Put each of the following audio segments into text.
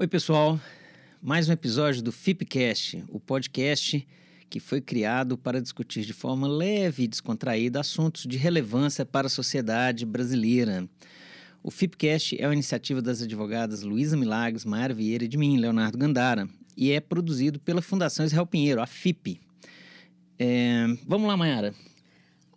Oi, pessoal. Mais um episódio do FIPcast, o podcast que foi criado para discutir de forma leve e descontraída assuntos de relevância para a sociedade brasileira. O FIPcast é uma iniciativa das advogadas Luísa Milagres, Mayara Vieira e de mim, Leonardo Gandara, e é produzido pela Fundação Israel Pinheiro, a FIP. É... Vamos lá, Mayara.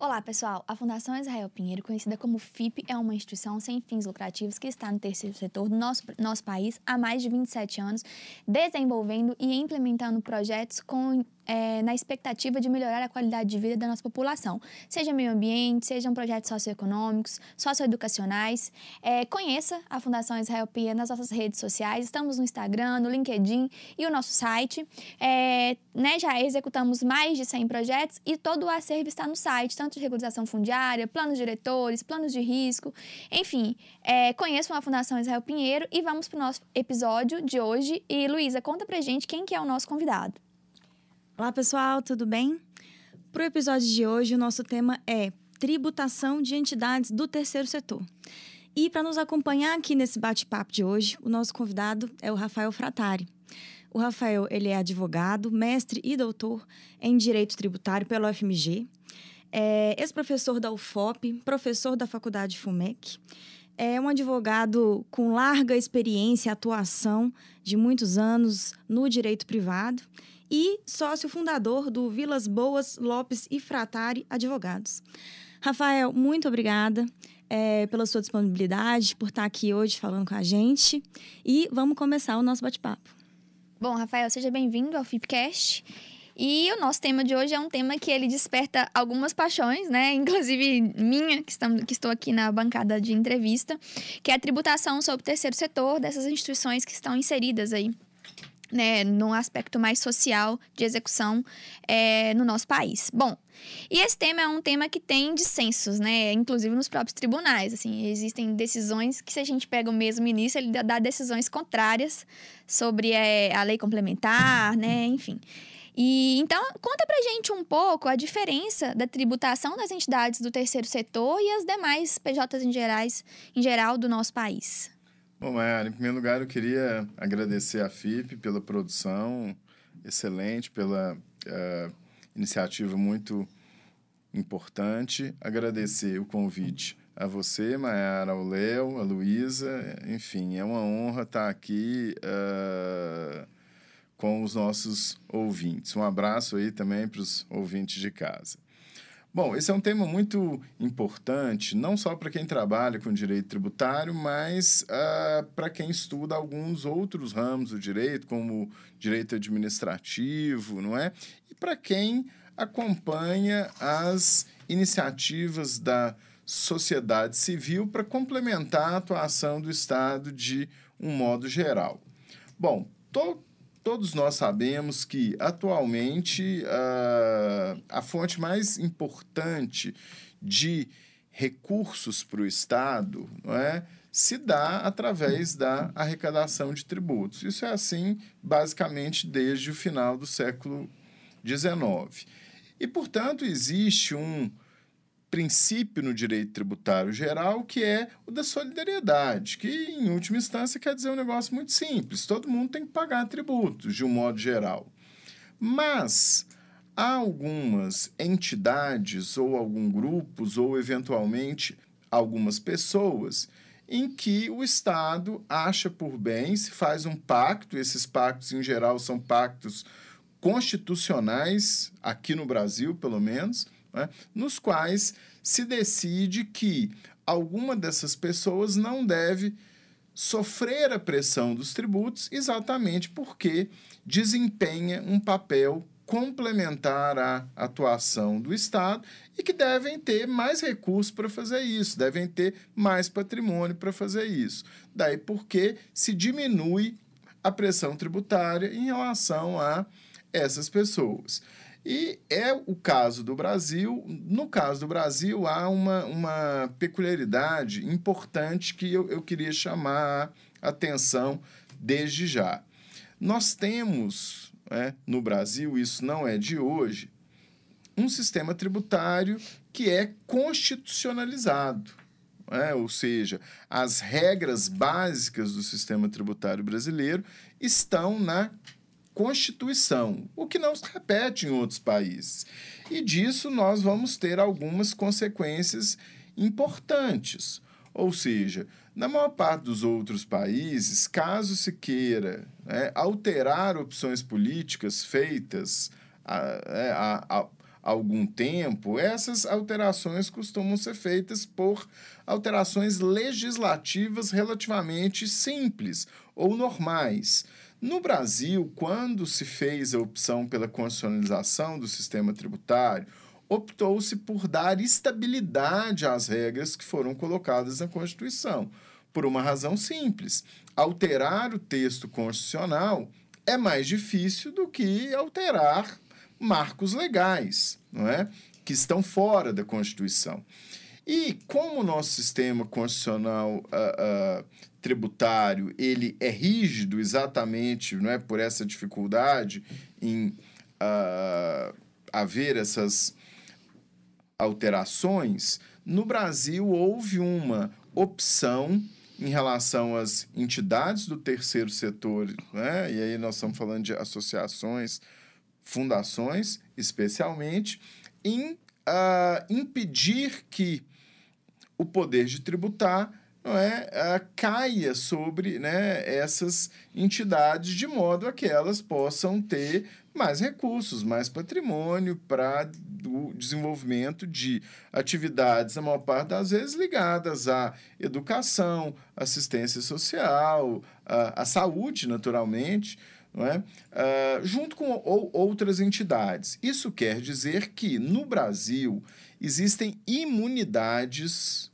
Olá, pessoal. A Fundação Israel Pinheiro, conhecida como FIP, é uma instituição sem fins lucrativos que está no terceiro setor do nosso, nosso país há mais de 27 anos, desenvolvendo e implementando projetos com é, na expectativa de melhorar a qualidade de vida da nossa população, seja meio ambiente, sejam projetos socioeconômicos, socioeducacionais. É, conheça a Fundação Israel Pia nas nossas redes sociais, estamos no Instagram, no LinkedIn e o nosso site. É, né, já executamos mais de 100 projetos e todo o acervo está no site, tanto de regularização fundiária, planos diretores, planos de risco, enfim. É, conheçam a Fundação Israel Pinheiro e vamos para o nosso episódio de hoje. E Luísa, conta pra gente quem que é o nosso convidado. Olá, pessoal, tudo bem? Para o episódio de hoje, o nosso tema é tributação de entidades do terceiro setor. E para nos acompanhar aqui nesse bate-papo de hoje, o nosso convidado é o Rafael Fratari. O Rafael, ele é advogado, mestre e doutor em Direito Tributário pela UFMG, é ex-professor da UFOP, professor da Faculdade FUMEC, é um advogado com larga experiência e atuação de muitos anos no direito privado e sócio fundador do Vilas Boas Lopes e Fratari Advogados. Rafael, muito obrigada é, pela sua disponibilidade, por estar aqui hoje falando com a gente. E vamos começar o nosso bate-papo. Bom, Rafael, seja bem-vindo ao Fipcast. E o nosso tema de hoje é um tema que ele desperta algumas paixões, né? Inclusive minha, que, estamos, que estou aqui na bancada de entrevista, que é a tributação sobre o terceiro setor dessas instituições que estão inseridas aí né, no aspecto mais social de execução é, no nosso país. Bom, e esse tema é um tema que tem dissensos, né, inclusive nos próprios tribunais, assim, existem decisões que se a gente pega o mesmo ministro, ele dá decisões contrárias sobre é, a lei complementar, né, enfim. E então, conta pra gente um pouco a diferença da tributação das entidades do terceiro setor e as demais PJs em, gerais, em geral do nosso país. Bom, Mayara, em primeiro lugar eu queria agradecer a FIP pela produção excelente, pela uh, iniciativa muito importante. Agradecer o convite a você, Mayara, ao Léo, a Luísa. Enfim, é uma honra estar aqui uh, com os nossos ouvintes. Um abraço aí também para os ouvintes de casa. Bom, esse é um tema muito importante, não só para quem trabalha com direito tributário, mas uh, para quem estuda alguns outros ramos do direito, como direito administrativo, não é? E para quem acompanha as iniciativas da sociedade civil para complementar a atuação do Estado de um modo geral. Bom, tô Todos nós sabemos que, atualmente, uh, a fonte mais importante de recursos para o Estado não é, se dá através da arrecadação de tributos. Isso é assim, basicamente, desde o final do século XIX. E, portanto, existe um princípio no direito tributário geral, que é o da solidariedade, que, em última instância, quer dizer um negócio muito simples: todo mundo tem que pagar tributos, de um modo geral. Mas há algumas entidades, ou alguns grupos, ou eventualmente algumas pessoas, em que o Estado acha por bem, se faz um pacto, esses pactos, em geral, são pactos constitucionais, aqui no Brasil, pelo menos né, nos quais se decide que alguma dessas pessoas não deve sofrer a pressão dos tributos exatamente porque desempenha um papel complementar à atuação do Estado e que devem ter mais recursos para fazer isso, devem ter mais patrimônio para fazer isso. Daí porque se diminui a pressão tributária em relação a essas pessoas. E é o caso do Brasil. No caso do Brasil, há uma, uma peculiaridade importante que eu, eu queria chamar a atenção desde já. Nós temos é, no Brasil, isso não é de hoje, um sistema tributário que é constitucionalizado. é? ou seja, as regras básicas do sistema tributário brasileiro estão na Constituição, o que não se repete em outros países. E disso nós vamos ter algumas consequências importantes. Ou seja, na maior parte dos outros países, caso se queira né, alterar opções políticas feitas há, há, há, algum tempo, essas alterações costumam ser feitas por alterações legislativas relativamente simples ou normais. No Brasil, quando se fez a opção pela constitucionalização do sistema tributário, optou-se por dar estabilidade às regras que foram colocadas na Constituição, por uma razão simples. Alterar o texto constitucional é mais difícil do que alterar marcos legais, não é? Que estão fora da Constituição. E como o nosso sistema constitucional uh, uh, tributário ele é rígido exatamente não é, por essa dificuldade em uh, haver essas alterações, no Brasil houve uma opção em relação às entidades do terceiro setor, né? e aí nós estamos falando de associações, fundações, especialmente, em uh, impedir que o poder de tributar não é, caia sobre né, essas entidades de modo a que elas possam ter mais recursos, mais patrimônio para o desenvolvimento de atividades, a maior parte das vezes, ligadas à educação, assistência social, à, à saúde, naturalmente, não é? Uh, junto com ou, outras entidades. Isso quer dizer que, no Brasil, existem imunidades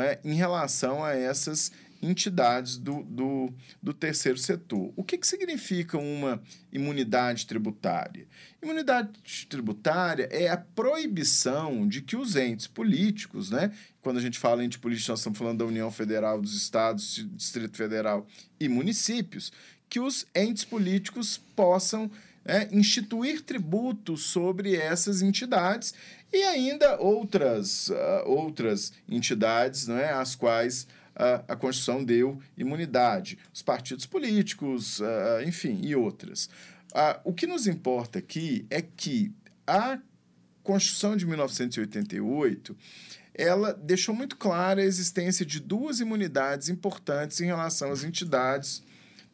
é, em relação a essas entidades do, do, do terceiro setor. O que, que significa uma imunidade tributária? Imunidade tributária é a proibição de que os entes políticos, né? Quando a gente fala em ente político, nós estamos falando da União Federal, dos estados, Distrito Federal e municípios, que os entes políticos possam é, instituir tributos sobre essas entidades e ainda outras, uh, outras entidades não é, às quais uh, a Constituição deu imunidade, os partidos políticos, uh, enfim, e outras. o que nos importa aqui é que a Constituição de 1988 ela deixou muito clara a existência de duas imunidades importantes em relação às entidades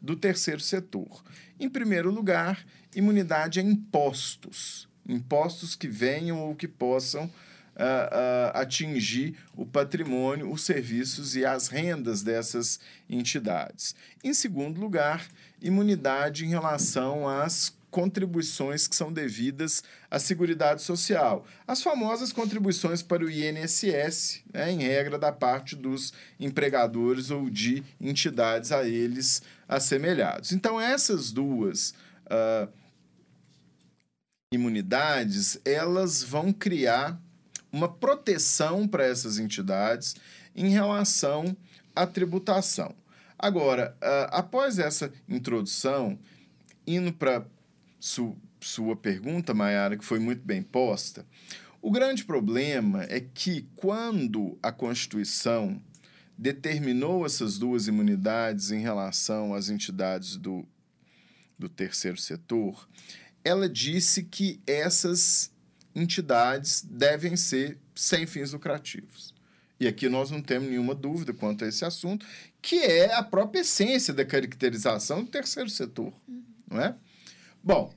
do terceiro setor. Em primeiro lugar, imunidade a impostos, impostos que venham ou que possam uh, uh, atingir o patrimônio, os serviços e as rendas dessas entidades. Em segundo lugar, imunidade em relação às contribuições que são devidas à Seguridade Social. As famosas contribuições para o INSS, né, em regra da parte dos empregadores ou de entidades a eles assemelhados. Então, essas duas uh, imunidades, elas vão criar uma proteção para essas entidades em relação à tributação. Agora, uh, após essa introdução, indo para su sua pergunta, Mayara, que foi muito bem posta, o grande problema é que quando a Constituição determinou essas duas imunidades em relação às entidades do, do terceiro setor, ela disse que essas entidades devem ser sem fins lucrativos. E aqui nós não temos nenhuma dúvida quanto a esse assunto, que é a própria essência da caracterização do terceiro setor, uhum. não é? Bom,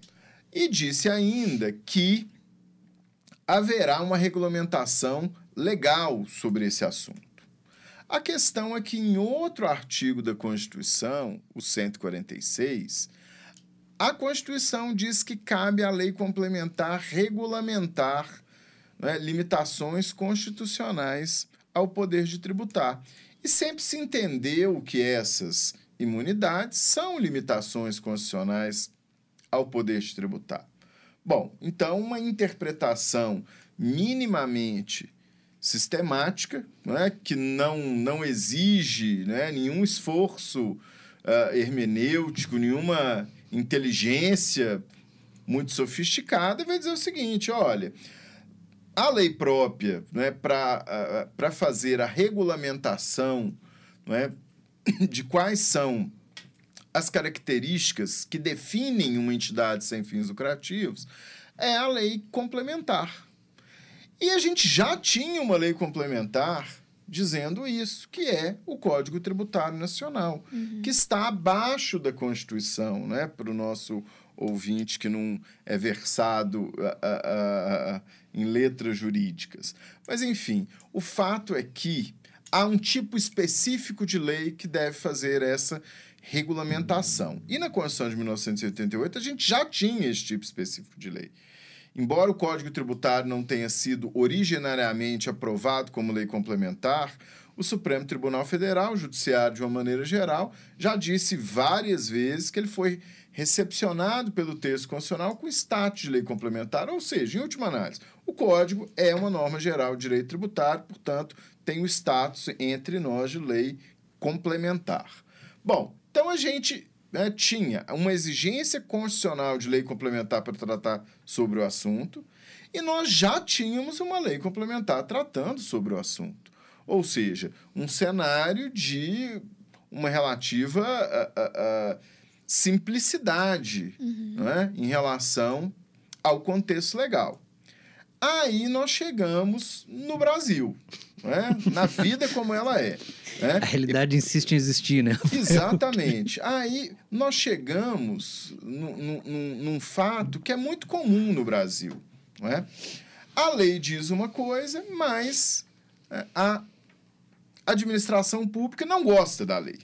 e disse ainda que haverá uma regulamentação legal sobre esse assunto. A questão é que em outro artigo da Constituição, o 146, a Constituição diz que cabe à lei complementar regulamentar né, limitações constitucionais ao poder de tributar. E sempre se entendeu que essas imunidades são limitações constitucionais ao poder de tributar. Bom, então uma interpretação minimamente sistemática, é, que não, não exige né, nenhum esforço uh, hermenêutico, nenhuma inteligência muito sofisticada, vai dizer o seguinte: olha, a lei própria né, para fazer a regulamentação né, de quais são as características que definem uma entidade sem fins lucrativos é a lei complementar. E a gente já tinha uma lei complementar dizendo isso, que é o Código Tributário Nacional, uhum. que está abaixo da Constituição, né, para o nosso ouvinte que não é versado uh, uh, uh, em letras jurídicas. Mas, enfim, o fato é que há um tipo específico de lei que deve fazer essa regulamentação. E na Constituição de 1988, a gente já tinha esse tipo específico de lei. Embora o Código Tributário não tenha sido originariamente aprovado como lei complementar, o Supremo Tribunal Federal, o Judiciário de uma maneira geral, já disse várias vezes que ele foi recepcionado pelo texto constitucional com status de lei complementar, ou seja, em última análise, o Código é uma norma geral de direito tributário, portanto, tem o status entre nós de lei complementar. Bom, então a gente né, tinha uma exigência constitucional de lei complementar para tratar sobre o assunto, e nós já tínhamos uma lei complementar tratando sobre o assunto. Ou seja, um cenário de uma relativa uh, uh, uh, simplicidade uhum. né, em relação ao contexto legal. Aí nós chegamos no Brasil, né? na vida como ela é. Né? A realidade insiste em existir, né? Exatamente. Aí nós chegamos num, num, num fato que é muito comum no Brasil. Né? A lei diz uma coisa, mas é, a administração pública não gosta da lei,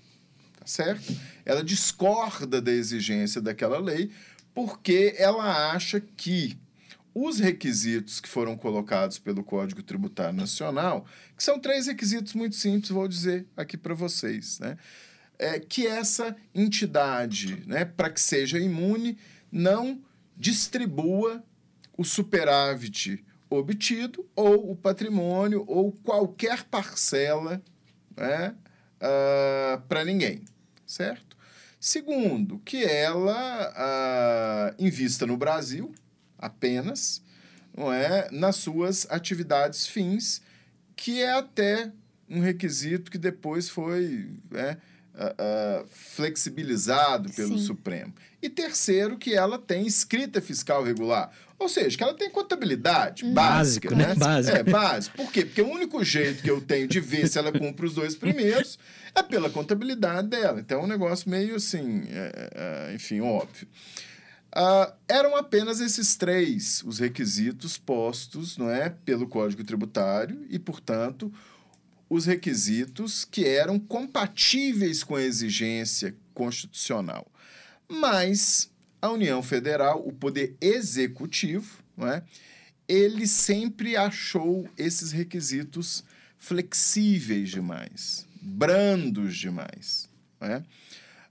tá certo? Ela discorda da exigência daquela lei porque ela acha que os requisitos que foram colocados pelo Código Tributário Nacional, que são três requisitos muito simples, vou dizer aqui para vocês, né? É que essa entidade, né, para que seja imune, não distribua o superávit obtido ou o patrimônio ou qualquer parcela né, uh, ah, para ninguém, certo? Segundo, que ela uh, invista no Brasil, apenas, não é, nas suas atividades fins, que é até um requisito que depois foi é, uh, uh, flexibilizado pelo Sim. Supremo. E terceiro, que ela tem escrita fiscal regular. Ou seja, que ela tem contabilidade hum. básica, Básico, né? né? Básico. É, básico. Por quê? Porque o único jeito que eu tenho de ver se ela cumpre os dois primeiros é pela contabilidade dela. Então é um negócio meio assim, é, é, enfim, óbvio. Uh, eram apenas esses três os requisitos postos não é, pelo Código Tributário e, portanto, os requisitos que eram compatíveis com a exigência constitucional. Mas a União Federal, o poder executivo, não é, ele sempre achou esses requisitos flexíveis demais, brandos demais. Não é?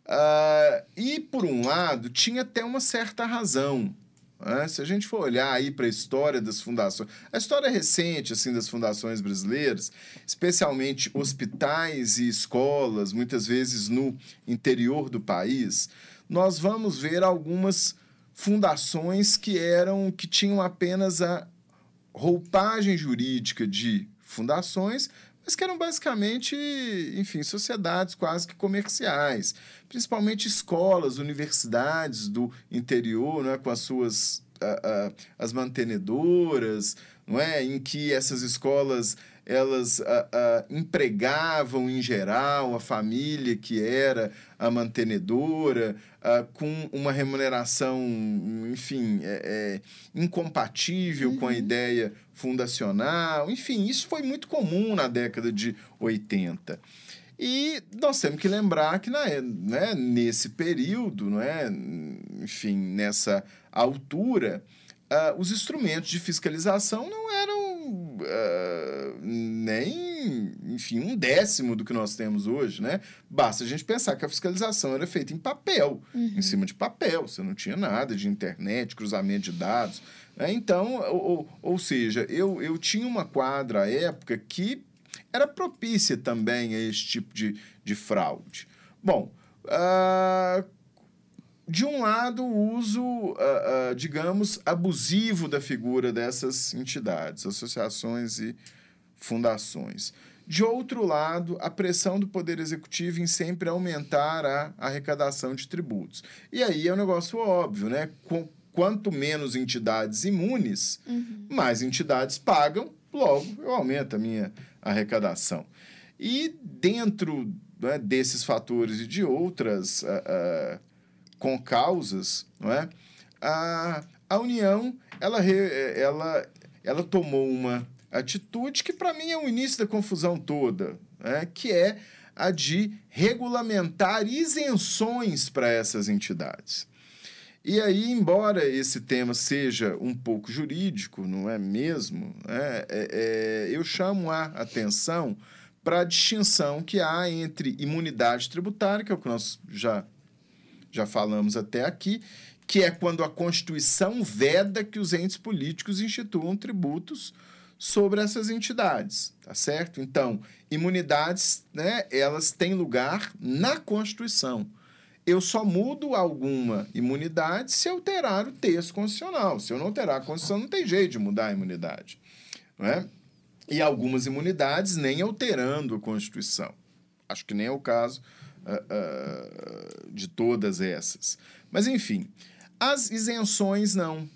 Uh, e, por um lado, tinha até uma certa razão. Né? Se a gente for olhar aí para a história das fundações, a história recente assim das fundações brasileiras, especialmente hospitais e escolas, muitas vezes no interior do país, nós vamos ver algumas fundações que eram que tinham apenas a roupagem jurídica de fundações, mas que eram basicamente, enfim, sociedades quase que comerciais, principalmente escolas, universidades do interior, né, com as suas as mantenedoras, não é, em que essas escolas elas empregavam em geral a família que era a mantenedora com uma remuneração, enfim, é, é, incompatível uhum. com a uhum. ideia fundacional. Enfim, isso foi muito comum na década de 80. E nós temos que lembrar que na, né, nesse período, não é, enfim, nessa altura, uh, os instrumentos de fiscalização não eram uh, nem, enfim, um décimo do que nós temos hoje, né? Basta a gente pensar que a fiscalização era feita em papel, uhum. em cima de papel. Você não tinha nada de internet, cruzamento de dados. Né? Então, ou, ou seja, eu, eu tinha uma quadra à época que era propícia também a esse tipo de, de fraude. Bom, uh, de um lado, o uso, uh, uh, digamos, abusivo da figura dessas entidades, associações e fundações. De outro lado, a pressão do Poder Executivo em sempre aumentar a arrecadação de tributos. E aí é um negócio óbvio, né? Com, quanto menos entidades imunes, uhum. mais entidades pagam, logo eu aumento a minha arrecadação. E dentro né, desses fatores e de outras uh, com causas, não é? a, a União ela, ela, ela tomou uma atitude que para mim é o início da confusão toda, né? que é a de regulamentar isenções para essas entidades. E aí, embora esse tema seja um pouco jurídico, não é mesmo? É, é, é, eu chamo a atenção para a distinção que há entre imunidade tributária, que é o que nós já já falamos até aqui, que é quando a Constituição veda que os entes políticos instituam tributos sobre essas entidades, tá certo? Então, imunidades, né, elas têm lugar na Constituição. Eu só mudo alguma imunidade se alterar o texto constitucional. Se eu não alterar a Constituição, não tem jeito de mudar a imunidade. Não é? E algumas imunidades nem alterando a Constituição. Acho que nem é o caso uh, uh, de todas essas. Mas, enfim, as isenções não.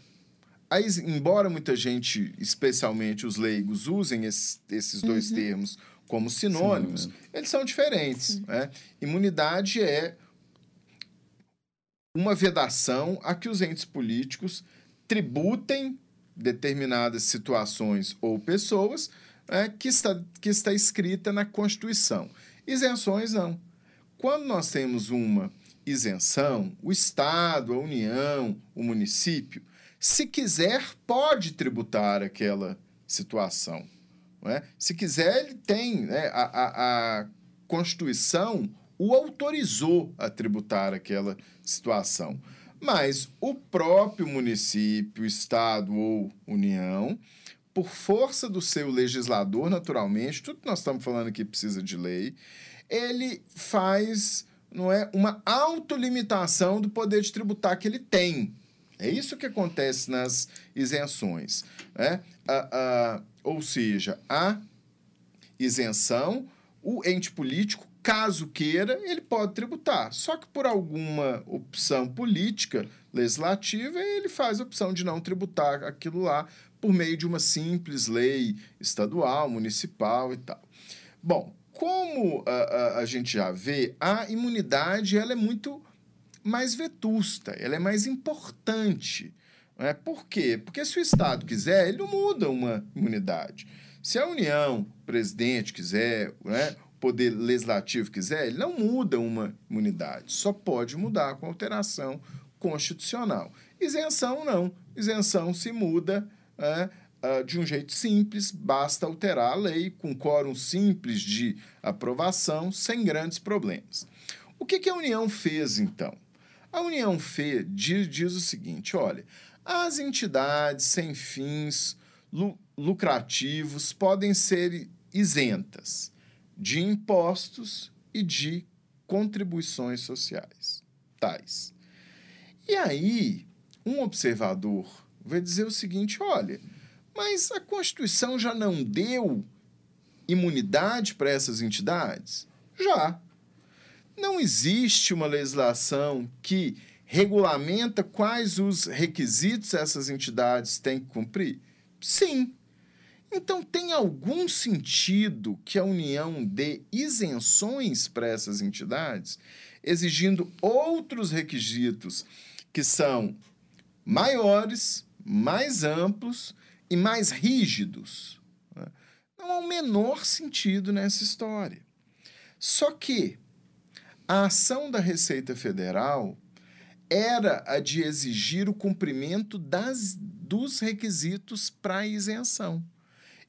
As, embora muita gente, especialmente os leigos, usem esse, esses dois uhum. termos como sinônimos, Sim, eles são diferentes. Né? Imunidade é uma vedação a que os entes políticos tributem determinadas situações ou pessoas é, que, está, que está escrita na Constituição. Isenções não. Quando nós temos uma isenção, o Estado, a União, o município, se quiser, pode tributar aquela situação. É? Se quiser, ele tem. Né? A, a, a Constituição o autorizou a tributar aquela situação. Mas o próprio município, Estado ou União, por força do seu legislador, naturalmente, tudo que nós estamos falando aqui precisa de lei, ele faz não é uma autolimitação do poder de tributar que ele tem. É isso que acontece nas isenções. Né? A, ou seja, a isenção, o ente político, caso queira, ele pode tributar. Só que por alguma opção política legislativa, ele faz a opção de não tributar aquilo lá por meio de uma simples lei estadual, municipal e tal. Bom, como a, a, a, gente já vê, a imunidade ela é muito mais vetusta, ela é mais importante. é Por quê? Porque se o Estado quiser, ele não muda uma imunidade. Se a União, o presidente quiser, né, o Poder Legislativo quiser, ele não muda uma imunidade. Só pode mudar com alteração constitucional. Isenção, não. Isenção se muda é, uh, de um jeito simples, basta alterar a lei com quórum simples de aprovação, sem grandes problemas. O que, que a União fez, então? A União fez, diz, diz o seguinte: olha, as entidades sem fins lu lucrativos podem ser isentas de impostos e de contribuições sociais. Tais. E aí, um observador vai dizer o seguinte: olha, mas a Constituição já não deu imunidade para essas entidades? Já. Não existe uma legislação que regulamenta quais os requisitos essas entidades têm que cumprir? Sim. Então, tem algum sentido que a União dê isenções para essas entidades, exigindo outros requisitos que são maiores, mais amplos e mais rígidos. Né? Não há o menor sentido nessa história. Só que a ação da Receita Federal era a de exigir o cumprimento das, dos requisitos para isenção.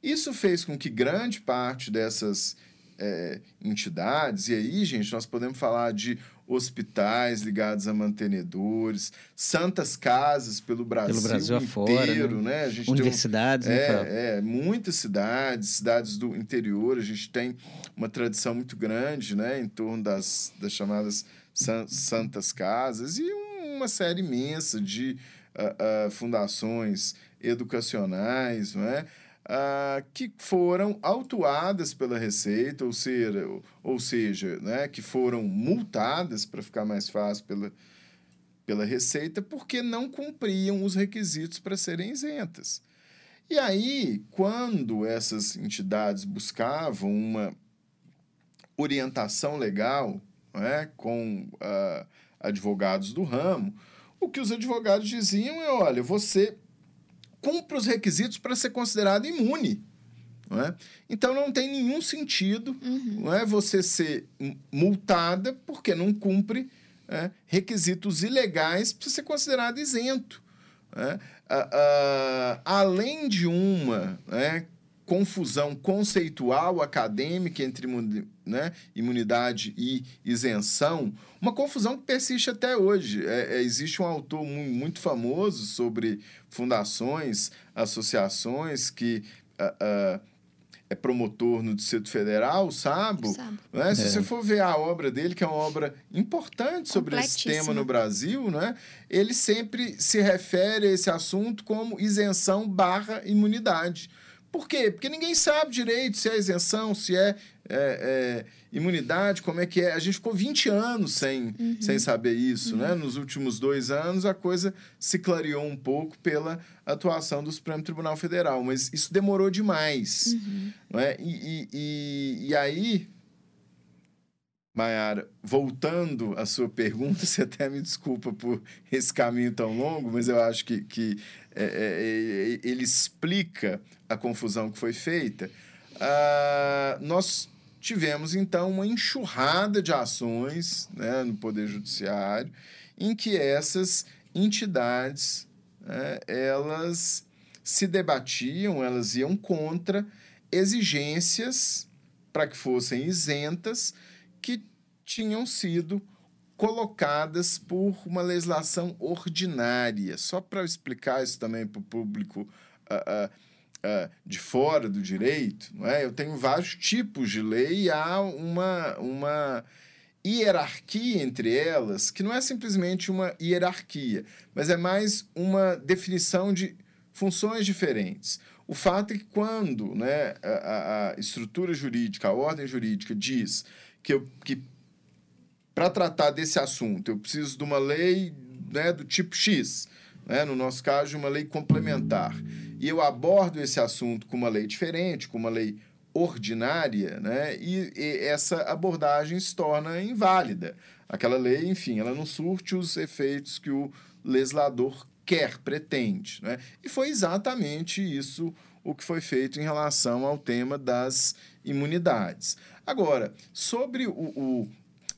Isso fez com que grande parte dessas é, entidades, e aí, gente, nós podemos falar de hospitais ligados a mantenedores, santas casas pelo Brasil, pelo Brasil inteiro, afora, né? né? A gente Universidades, um, né? É, é, muitas cidades, cidades do interior, a gente tem uma tradição muito grande, né? Em torno das, das chamadas san, santas casas e uma uma série imensa de uh, uh, fundações educacionais, não é? Uh, que foram autuadas pela Receita, ou seja, ou seja né, que foram multadas, para ficar mais fácil, pela, pela Receita, porque não cumpriam os requisitos para serem isentas. E aí, quando essas entidades buscavam uma orientação legal né, com uh, advogados do ramo, o que os advogados diziam é: olha, você cumpre os requisitos para ser considerado imune. Não é? Então não tem nenhum sentido uhum. não é, você ser multada porque não cumpre é, requisitos ilegais para ser considerado isento. É? além de uma é, confusão conceitual acadêmica entre né, imunidade e isenção, uma confusão que persiste até hoje. É, é, existe um autor muito famoso sobre fundações, associações que uh, uh, é promotor no Distrito Federal, Sabo. Né? Se é. você for ver a obra dele, que é uma obra importante sobre esse tema no Brasil, né? ele sempre se refere a esse assunto como isenção barra imunidade. Por quê? Porque ninguém sabe direito se é isenção, se é, é, é imunidade, como é que é. A gente ficou 20 anos sem, uhum. sem saber isso, né? uhum. né? Nos últimos dois anos, a coisa se clareou um pouco pela atuação do Supremo Tribunal Federal, mas isso demorou demais. Uhum. Né? E, e, e, e aí, Mayara, voltando à sua pergunta, você até me desculpa por esse caminho tão longo, mas eu acho que, que é, é, é, ele explica a confusão que foi feita. Ah, nós tivemos, então, uma enxurrada de ações né, no Poder Judiciário em que essas entidades né, elas se debatiam, elas iam contra exigências para que fossem isentas que tinham sido colocadas por uma legislação ordinária. Só para explicar isso também para o público uh, uh, uh, de fora do direito, não é? eu tenho vários tipos de lei e há uma, uma hierarquia entre elas, que não é simplesmente uma hierarquia, mas é mais uma definição de funções diferentes. O fato é que quando né, a, a estrutura jurídica, a ordem jurídica diz que, que para tratar desse assunto, eu preciso de uma lei né, do tipo X, né, no nosso caso, uma lei complementar, e eu abordo esse assunto com uma lei diferente, com uma lei ordinária, né, e, e essa abordagem se torna inválida. Aquela lei, enfim, ela não surte os efeitos que o legislador quer, pretende. Né? E foi exatamente isso o que foi feito em relação ao tema das imunidades. Agora, sobre o, o,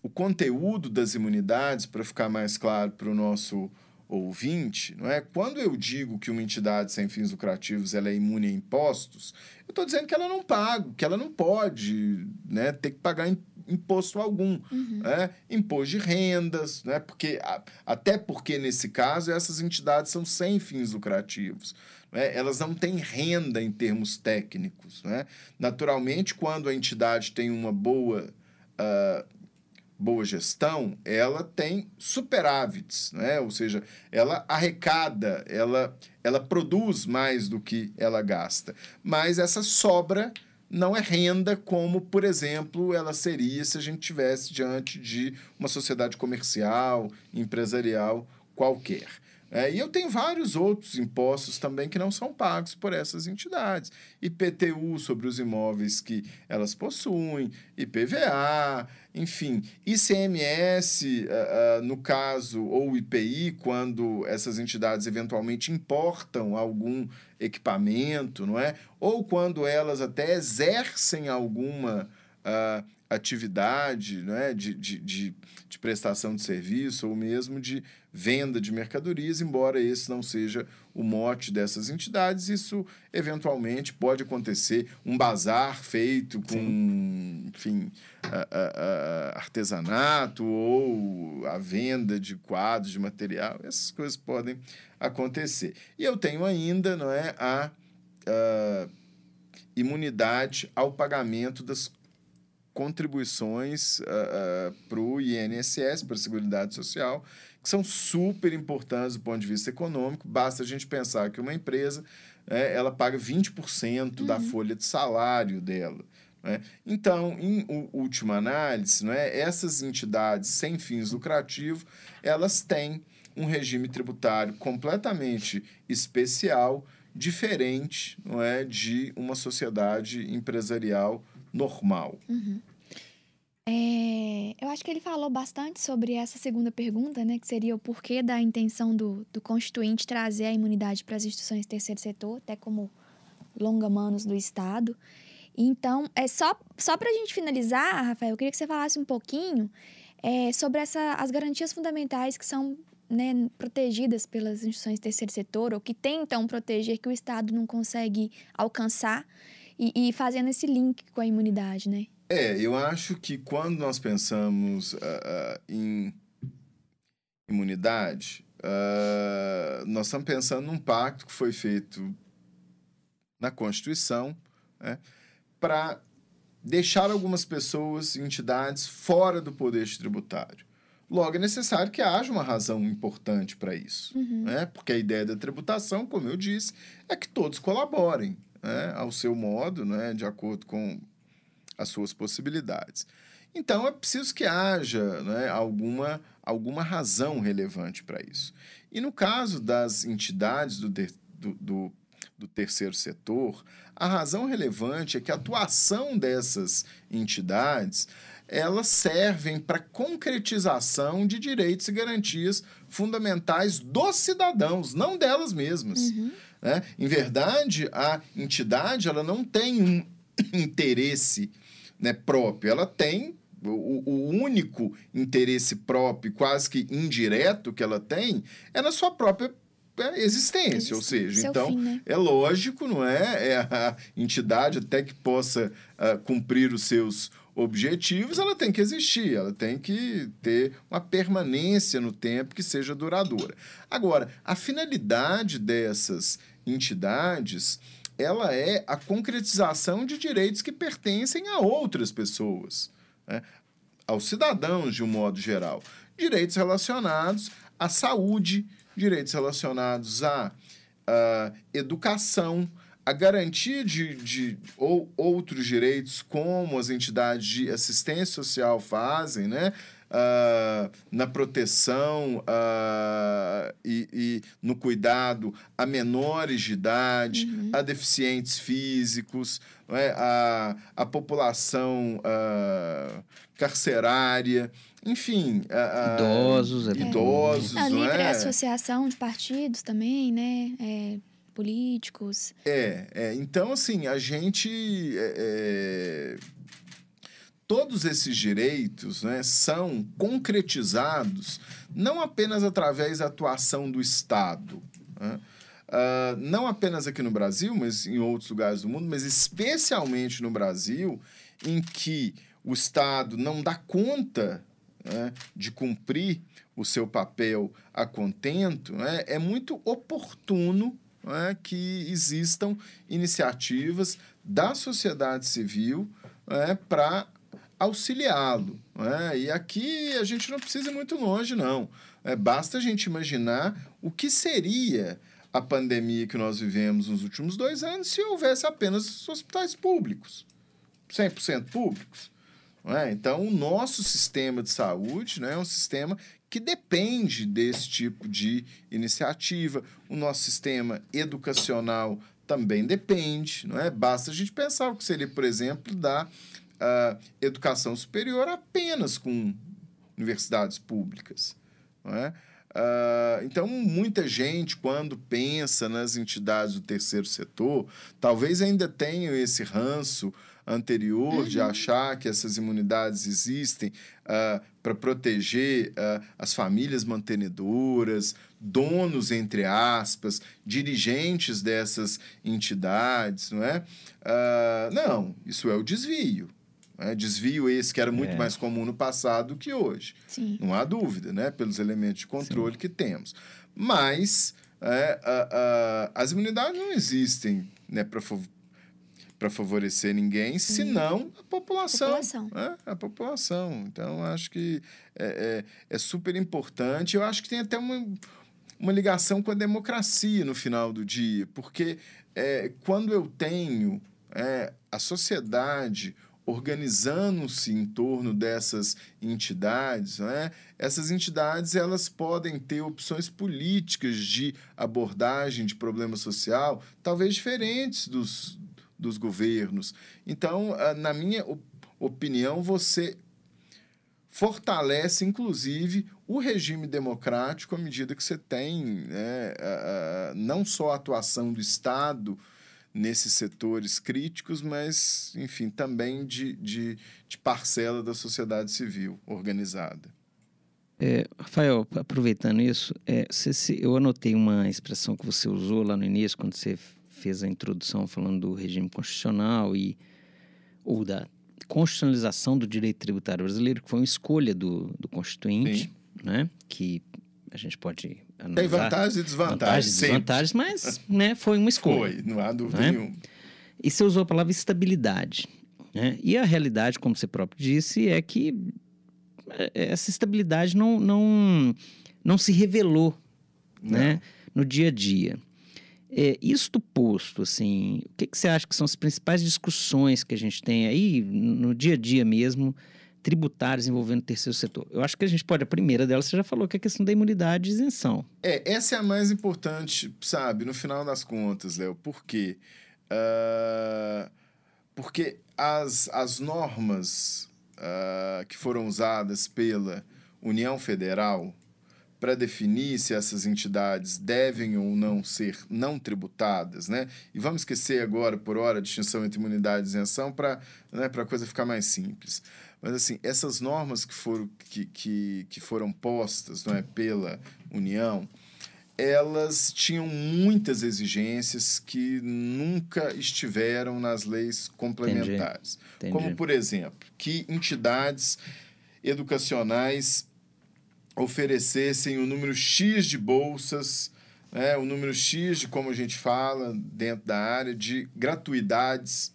o conteúdo das imunidades, para ficar mais claro para o nosso ouvinte, não é? Quando eu digo que uma entidade sem fins lucrativos ela é imune a impostos, eu estou dizendo que ela não paga, que ela não pode né, ter que pagar imposto algum, uhum. né? imposto de rendas, né? porque, até porque nesse caso essas entidades são sem fins lucrativos. Né? Elas não têm renda em termos técnicos. Né? Naturalmente, quando a entidade tem uma boa uh, boa gestão, ela tem superávites, né? ou seja, ela arrecada, ela, ela produz mais do que ela gasta. Mas essa sobra não é renda como, por exemplo, ela seria se a gente tivesse diante de uma sociedade comercial, empresarial qualquer. É, e eu tenho vários outros impostos também que não são pagos por essas entidades. IPTU sobre os imóveis que elas possuem, IPVA, enfim, ICMS, uh, uh, no caso, ou IPI, quando essas entidades eventualmente importam algum equipamento, não é? Ou quando elas até exercem alguma. Uh, atividade né, de, de, de, de, prestação de serviço ou mesmo de venda de mercadorias, embora esse não seja o mote dessas entidades, isso eventualmente pode acontecer um bazar feito com, Sim. enfim, a, a, a artesanato ou a venda de quadros de material, essas coisas podem acontecer. E eu tenho ainda não é, a, a imunidade ao pagamento das contribuições uh, uh, para o INSS, para a Seguridade Social, que são super importantes do ponto de vista econômico. Basta a gente pensar que uma empresa é, ela paga 20% uhum. da folha de salário dela. Né? Então, em última análise, é essas entidades sem fins lucrativos, elas têm um regime tributário completamente especial, diferente não é, de uma sociedade empresarial normal. Uhum. É, eu acho que ele falou bastante sobre essa segunda pergunta, né, que seria o porquê da intenção do, do Constituinte trazer a imunidade para as instituições do terceiro setor, até como longa-manos do Estado. Então, é só, só para a gente finalizar, Rafael, eu queria que você falasse um pouquinho é, sobre essa, as garantias fundamentais que são né, protegidas pelas instituições do terceiro setor, ou que tentam proteger, que o Estado não consegue alcançar, e, e fazendo esse link com a imunidade, né? É, eu acho que quando nós pensamos uh, uh, em imunidade, uh, nós estamos pensando num pacto que foi feito na Constituição né, para deixar algumas pessoas, entidades, fora do poder tributário. Logo, é necessário que haja uma razão importante para isso. Uhum. Né? Porque a ideia da tributação, como eu disse, é que todos colaborem né? ao seu modo, né? de acordo com as suas possibilidades. Então, é preciso que haja né, alguma, alguma razão relevante para isso. E no caso das entidades do, do, do, do, terceiro setor, a razão relevante é que a atuação dessas entidades elas servem para concretização de direitos e garantias fundamentais dos cidadãos, não delas mesmas. Uhum. Né? Em verdade, a entidade ela não tem um interesse né, próprio, ela tem o, o, único interesse próprio, quase que indireto que ela tem, é na sua própria é, existência, ou seja, Seu então fim, né? é lógico, não é? É a entidade até que possa uh, cumprir os seus objetivos, ela tem que existir, ela tem que ter uma permanência no tempo que seja duradoura. Agora, a finalidade dessas entidades ela é a concretização de direitos que pertencem a outras pessoas, né? aos cidadãos de um modo geral. Direitos relacionados à saúde, direitos relacionados à, à educação, a garantia de, de ou, outros direitos, como as entidades de assistência social fazem, né? Uh, na proteção uh, e, e, no cuidado a menores de idade, uhum. a deficientes físicos, é? a, a população uh, carcerária, enfim. idosos, é idosos. A livre é? associação de partidos também, né? É, políticos. É, é, então assim, a gente. Todos esses direitos né, são concretizados não apenas através da atuação do Estado, né? uh, não apenas aqui no Brasil, mas em outros lugares do mundo, mas especialmente no Brasil, em que o Estado não dá conta né, de cumprir o seu papel a contento, né, é muito oportuno né, que existam iniciativas da sociedade civil né, para auxiliá-lo. Né? E aqui a gente não precisa ir muito longe, não. É, basta a gente imaginar o que seria a pandemia que nós vivemos nos últimos dois anos se houvesse apenas hospitais públicos, 100% públicos. É? Então, o nosso sistema de saúde né, é um sistema que depende desse tipo de iniciativa. O nosso sistema educacional também depende. Não é? Basta a gente pensar o que seria, por exemplo, da uh, educação superior apenas com universidades públicas. É? Uh, então, muita gente, quando pensa nas entidades do terceiro setor, talvez ainda tenha esse ranço anterior uhum. de achar que essas imunidades existem uh, para proteger uh, as famílias mantenedoras, donos, entre aspas, dirigentes dessas entidades, não é? não, isso é o desvio. Né? Desvio esse que era muito é. mais comum no passado do que hoje. Sim. Não há dúvida, né? pelos elementos de controle Sim. que temos. Mas é, a, a, as imunidades não existem né, para para favorecer ninguém, senão a população. População. né? A população. Então, acho que é, é, é super importante. Eu acho que tem até uma, uma ligação com a democracia no final do dia, porque é, quando eu tenho é, a sociedade organizando-se em torno dessas entidades, né? essas entidades elas podem ter opções políticas de abordagem de problema social, talvez diferentes dos, dos governos. Então, ah, na minha opinião, você fortalece, inclusive, o regime democrático à medida que você tem né, não só a atuação do Estado nesses setores críticos, mas, enfim, também de, de, de parcela da sociedade civil organizada. É, Rafael, aproveitando isso, é, se, eu anotei uma expressão que você usou lá no início, quando você fez a introdução falando do regime constitucional e ou da constitucionalização do direito tributário brasileiro, que foi uma escolha do, do Constituinte, Sim. né? que a gente pode. Tem vantagens e desvantagens. Vantagens e desvantagens, mas né, foi uma escolha. Foi, não há dúvida né? nenhuma. E você usou a palavra estabilidade. Né? E a realidade, como você próprio disse, é que é, essa estabilidade não, não, não se revelou né, no dia a dia. É, isto posto, assim, o que, que você acha que são as principais discussões que a gente tem aí no dia a dia mesmo tributários envolvendo o terceiro setor. Eu acho que a gente pode, a primeira delas, você já falou, que é a questão da imunidade e isenção. É, essa é a mais importante, sabe, no final das contas, Léo. Por quê? Uh, porque as, as normas uh, que foram usadas pela União Federal para definir se essas entidades devem ou não ser não tributadas, né? E vamos esquecer agora, por hora, a distinção entre imunidade e isenção para né, a coisa ficar mais simples. Mas, assim, essas normas que foram, que, que, que foram postas não é, pela União, elas tinham muitas exigências que nunca estiveram nas leis complementares. Entendi. Entendi. Como, por exemplo, que entidades educacionais oferecessem o número X de bolsas, né, o número X de, como a gente fala dentro da área, de gratuidades,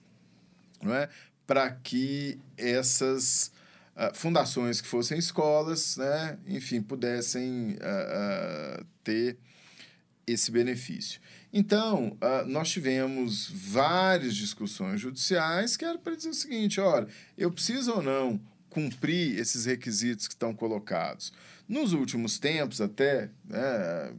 não é? Para que essas uh, fundações que fossem escolas, né, enfim, pudessem uh, uh, ter esse benefício. Então, nós tivemos várias discussões judiciais que era para dizer o seguinte: olha, eu preciso ou não cumprir esses requisitos que estão colocados. Nos últimos tempos, até, né,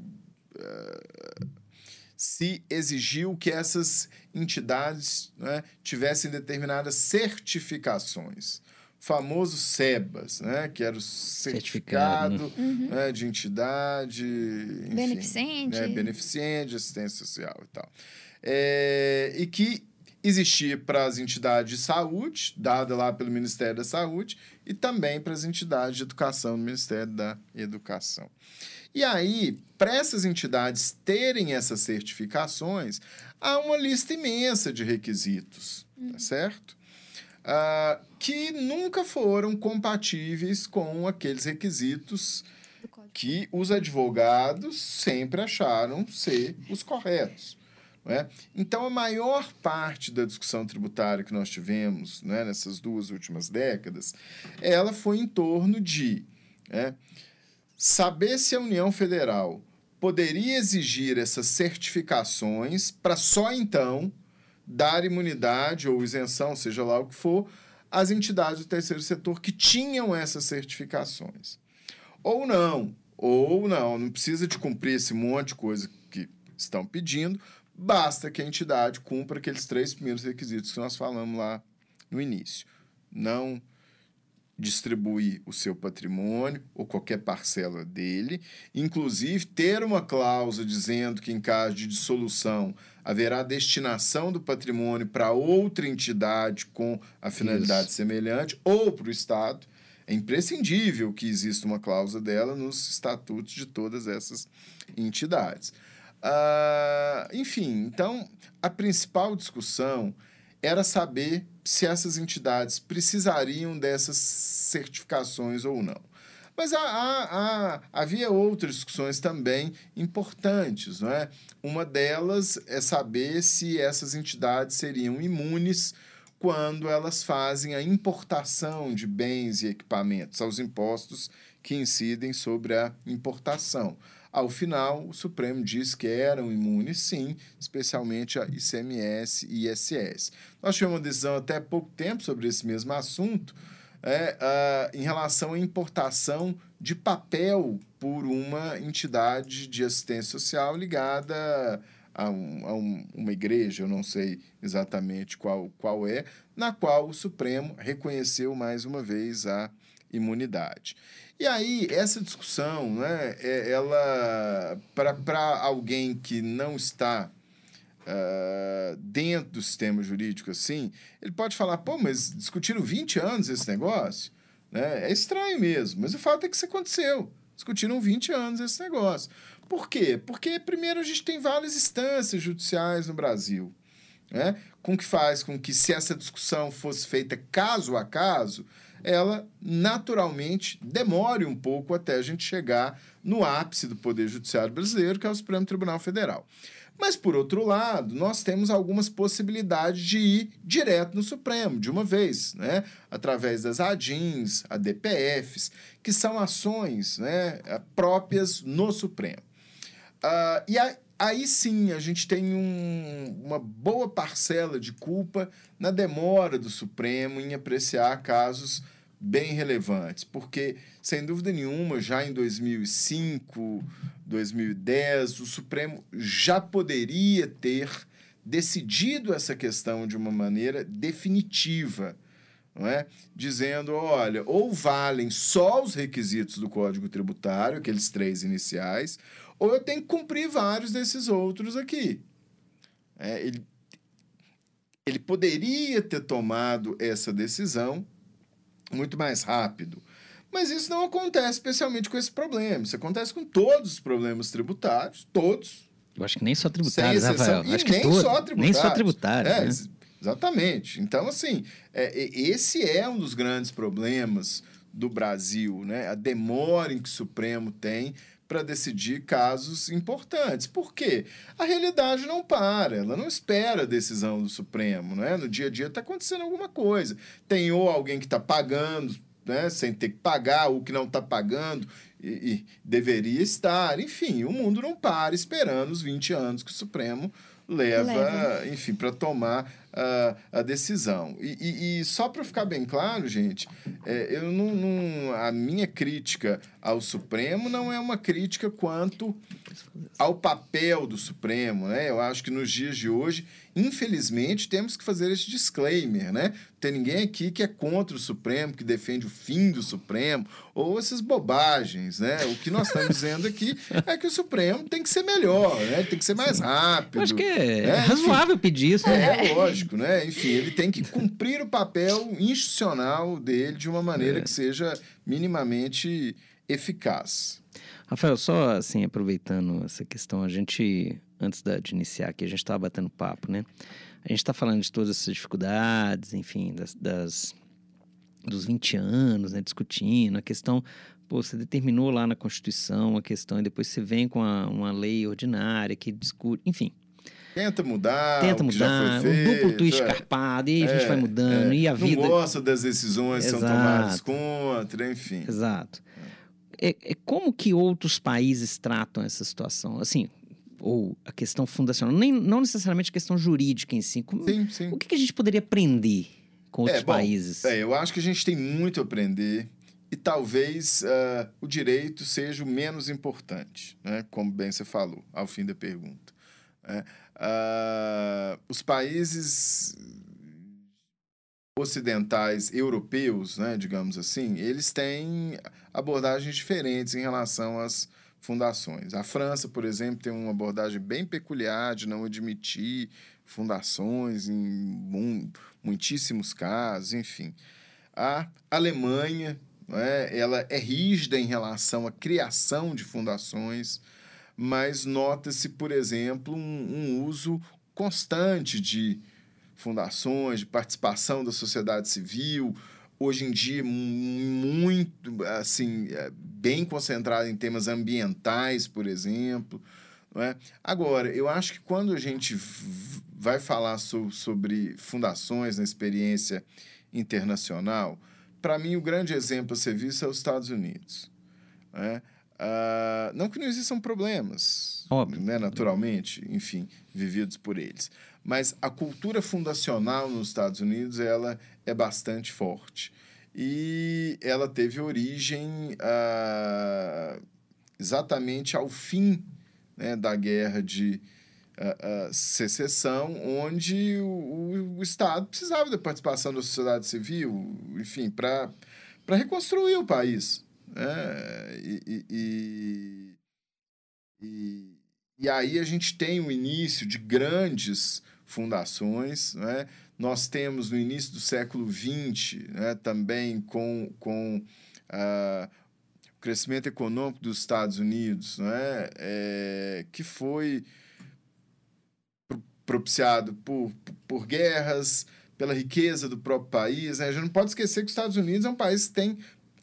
se exigiu que essas entidades né, tivessem determinadas certificações. Famoso SEBAS, né, que era o certificado, certificado né? uhum. né, de entidade. Enfim, beneficente. Né, beneficente, assistência social e tal. É, e que existia para as entidades de saúde, dada lá pelo Ministério da Saúde, e também para as entidades de educação do Ministério da Educação. E aí, para essas entidades terem essas certificações, há uma lista imensa de requisitos, tá uhum. tá certo? Uh, que nunca foram compatíveis com aqueles requisitos que os advogados sempre acharam ser os corretos. É? Então, a maior parte da discussão tributária que nós tivemos né, nessas duas últimas décadas, ela foi em torno de é, saber se a União Federal poderia exigir essas certificações para só então dar imunidade ou isenção, seja lá o que for, às entidades do terceiro setor que tinham essas certificações. Ou não, ou não, não precisa de cumprir esse monte de coisa que estão pedindo, basta que a entidade cumpra aqueles três primeiros requisitos que nós falamos lá no início. Não distribuir o seu patrimônio ou qualquer parcela dele, inclusive ter uma cláusula dizendo que em caso de dissolução haverá destinação do patrimônio para outra entidade com a finalidade Isso. semelhante ou para o Estado. É imprescindível que exista uma cláusula dela nos estatutos de todas essas entidades. Uh, enfim, então, a principal discussão era saber se essas entidades precisariam dessas certificações ou não. Mas há, há, há, havia outras discussões também importantes. Não é? Uma delas é saber se essas entidades seriam imunes quando elas fazem a importação de bens e equipamentos, aos impostos que incidem sobre a importação. Ao final, o Supremo diz que eram imunes, sim, especialmente a ICMS e ISS. Nós tivemos uma decisão até pouco tempo sobre esse mesmo assunto, é, uh, em relação à importação de papel por uma entidade de assistência social ligada a, um, a um, uma igreja, eu não sei exatamente qual, qual é, na qual o Supremo reconheceu mais uma vez a imunidade. E aí, essa discussão, né, é, ela, para alguém que não está uh, dentro do sistema jurídico assim, ele pode falar, pô, mas discutiram 20 anos esse negócio? Né? É estranho mesmo, mas o fato é que isso aconteceu. Discutiram 20 anos esse negócio. Por quê? Porque, primeiro, a gente tem várias instâncias judiciais no Brasil, né? com que faz com que, se essa discussão fosse feita caso a caso, ela naturalmente demore um pouco até a gente chegar no ápice do Poder Judiciário brasileiro, que é o Supremo Tribunal Federal. Mas, por outro lado, nós temos algumas possibilidades de ir direto no Supremo, de uma vez, né? através das ADINs, ADPFs, que são ações né, próprias no Supremo. Uh, e a, aí sim a gente tem um, uma boa parcela de culpa na demora do Supremo em apreciar casos bem relevantes, porque, sem dúvida nenhuma, já em 2005, 2010, o Supremo já poderia ter decidido essa questão de uma maneira definitiva, não é? dizendo: olha, ou valem só os requisitos do Código Tributário, aqueles três iniciais, ou eu tenho que cumprir vários desses outros aqui. É, ele, ele poderia ter tomado essa decisão muito mais rápido. Mas isso não acontece especialmente com esse problema. Isso acontece com todos os problemas tributários, todos. Eu acho que nem só tributários, Rafael. Acho que nem, todo, só tributários. nem só tributários. É, né? Exatamente. Então, assim, é, esse é um dos grandes problemas do Brasil, né? A demora em que o Supremo tem para decidir casos importantes. Por quê? A realidade não para, ela não espera a decisão do Supremo. Né? No dia a dia está acontecendo alguma coisa. Tem ou alguém que está pagando né, sem ter que pagar, ou que não está pagando e, e, deveria estar. Enfim, o mundo não para esperando os 20 anos que o Supremo leva, leva. enfim, para tomar a, a decisão. E, e, e só para ficar bem claro, gente, é, eu não, não, a minha crítica ao Supremo não é uma crítica quanto ao papel do Supremo, né? Eu acho que nos dias de hoje, infelizmente, temos que fazer esse disclaimer, né? Tem ninguém aqui que é contra o Supremo, que defende o fim do Supremo, ou essas bobagens, né? O que nós estamos dizendo aqui é que o Supremo tem que ser melhor, né? Tem que ser mais rápido. Eu acho que é, né? razoável Enfim, pedir isso, né? É, lógico, né? Enfim, ele tem que cumprir o papel institucional dele de uma maneira é. que seja minimamente eficaz. Rafael, só assim, aproveitando essa questão, a gente, antes de iniciar aqui, a gente estava batendo papo, né? A gente está falando de todas essas dificuldades, enfim, das, das dos 20 anos, né, discutindo a questão, pô, você determinou lá na Constituição a questão e depois você vem com a, uma lei ordinária que discute, enfim. Tenta mudar, Tenta mudar, o, feito, duplo twist é. escarpado, e a gente é, vai mudando, é. e a vida... Não gosta das decisões que são tomadas contra, enfim. Exato. É, é como que outros países tratam essa situação? Assim, ou a questão fundacional, nem, não necessariamente a questão jurídica em si. Como, sim, sim. O que, que, a gente poderia aprender com outros é, bom, países? É, eu acho que a gente tem muito a aprender e talvez uh, o direito seja o menos importante, né? como bem você falou, ao fim da pergunta. Né? Uh, os países ocidentais europeus, né, digamos assim, eles têm abordagens diferentes em relação às fundações. A França, por exemplo, tem uma abordagem bem peculiar de não admitir fundações em muitíssimos casos, enfim. A Alemanha, é, ela é rígida em relação à criação de fundações, mas nota-se, por exemplo, um, um uso constante de fundações, de participação da sociedade civil, hoje em dia muito assim é, bem concentrado em temas ambientais, por exemplo. Não é? Agora, eu acho que quando a gente vai falar so, sobre fundações na experiência internacional, para mim o grande exemplo a ser visto é os Estados Unidos. Né? Uh, não que não existam problemas, Óbvio. Né, naturalmente, enfim, vividos por eles. Mas a cultura fundacional nos Estados Unidos ela é bastante forte. E ela teve origem uh, exatamente ao fim né, da guerra de uh, uh, secessão, onde o, o, Estado precisava da participação da sociedade civil, enfim, para reconstruir o país. Né? E, e, e, e, aí a gente tem o início de grandes fundações, né? Nós temos no início do século XX, né, também com, com uh, o crescimento econômico dos Estados Unidos, né, é, que foi propiciado por, por guerras, pela riqueza do próprio país. Né? A gente não pode esquecer que os Estados Unidos é um país que tem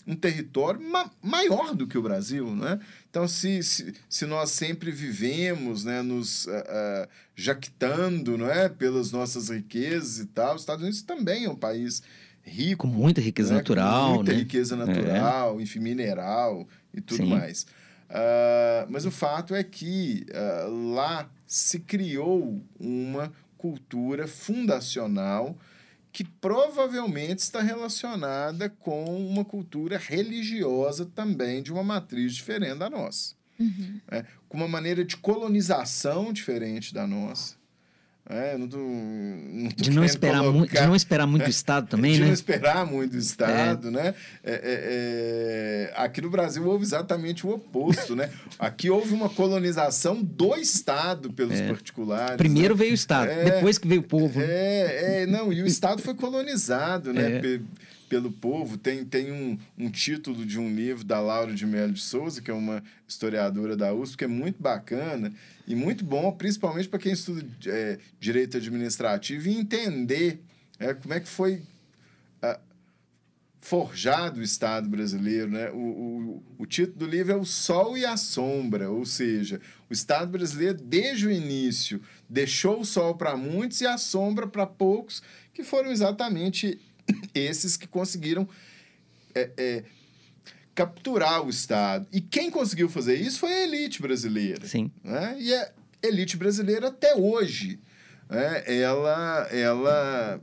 um território ma maior do que o Brasil, né? Então, se, se, se nós sempre vivemos, né, nos uh, uh, jactando, não é, pelas nossas riquezas e tal, os Estados Unidos também é um país rico, com muita riqueza né? natural, com muita né? riqueza natural, é. enfim, mineral e tudo Sim. mais. Uh, mas o fato é que lá se criou uma cultura fundacional que provavelmente está relacionada com uma cultura religiosa também de uma matriz diferente da nossa. Uhum. É, com uma maneira de colonização diferente da nossa. É, não tô, não tô de, não esperar colocar, muito, de não esperar muito do Estado também, de né? De não esperar muito do Estado, é. né? É, é, é, aqui no Brasil houve exatamente o oposto, né? Aqui houve uma colonização do Estado pelos é. particulares. Primeiro né? veio o Estado, depois que veio o povo. É, é, não, e o Estado foi colonizado, né? pelo povo. Tem, tem um, um título de um livro da Laura de Melo de Souza, que é uma historiadora da USP, que é muito bacana e muito bom, principalmente para quem estuda é, direito administrativo e entender é, como é que foi é, forjado o Estado brasileiro. Né? O, o, o título do livro é O Sol e a Sombra, ou seja, o Estado brasileiro, desde o início, deixou o sol para muitos e a sombra para poucos, que foram exatamente esses que conseguiram é, é, capturar o Estado. E quem conseguiu fazer isso foi a elite brasileira. Sim. Né? E a elite brasileira, até hoje, né? ela ela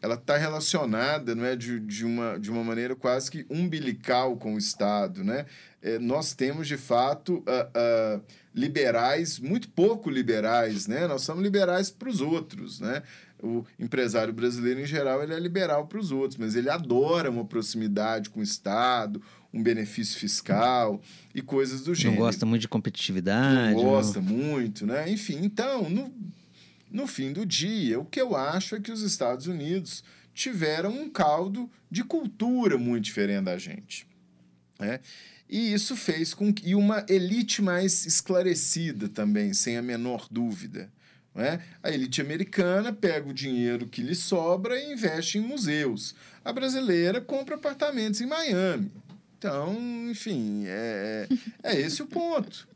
ela está relacionada não é, de, de, uma, de uma maneira quase que umbilical com o Estado. Né? É, nós temos, de fato, uh, uh, liberais, muito pouco liberais. Né? Nós somos liberais para os outros. Né? o empresário brasileiro, em geral, ele é liberal para os outros, mas ele adora uma proximidade com o Estado, um benefício fiscal e coisas do gênero. Não gosta muito de competitividade. Não gosta não... muito, né? Enfim, então, no, no fim do dia, o que eu acho é que os Estados Unidos tiveram um caldo de cultura muito diferente da gente. Né? E isso fez com que. E uma elite mais esclarecida também, sem a menor dúvida. É? A elite americana pega o dinheiro que lhe sobra e investe em museus. A brasileira compra apartamentos em Miami. Então, enfim, é, é, é esse o ponto.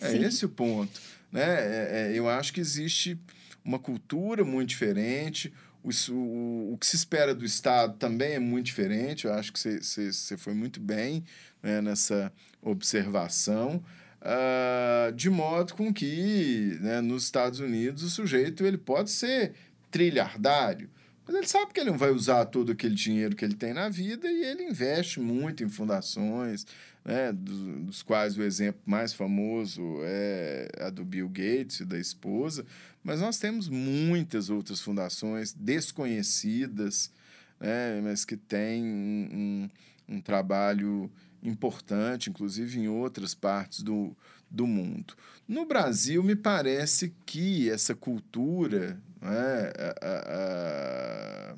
É Sim. esse o ponto. Né? É, é, eu acho que existe uma cultura muito diferente. O, o, o que se espera do Estado também é muito diferente. Eu acho que você foi muito bem né, nessa observação. Uh, de modo com que né, nos Estados Unidos o sujeito ele pode ser trilhardário, mas ele sabe que ele não vai usar todo aquele dinheiro que ele tem na vida e ele investe muito em fundações, né, dos, dos quais o exemplo mais famoso é a do Bill Gates e da esposa, mas nós temos muitas outras fundações desconhecidas, né, mas que têm um, um, um trabalho importante, inclusive em outras partes do, do mundo. No Brasil, me parece que essa cultura né, a, a, a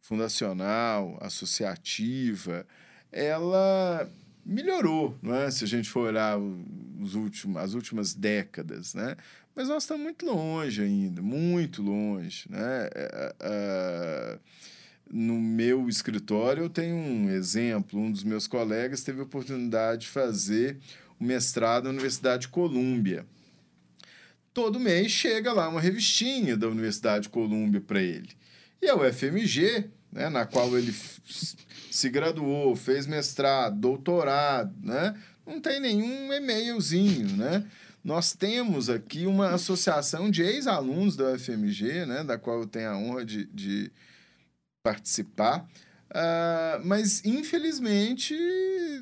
fundacional, associativa, ela melhorou, não é? se a gente for olhar os últimos, as últimas décadas. Né? Mas nós estamos muito longe ainda, muito longe. Né? É, no meu escritório, eu tenho um exemplo. Um dos meus colegas teve a oportunidade de fazer o mestrado na Universidade de Colômbia. Todo mês chega lá uma revistinha da Universidade de Colômbia para ele. E a UFMG, né, na qual ele se graduou, fez mestrado, doutorado, né, não tem nenhum e-mailzinho, né? Nós temos aqui uma associação de ex-alunos da UFMG, né, da qual eu tenho a honra de, de participar, uh, mas infelizmente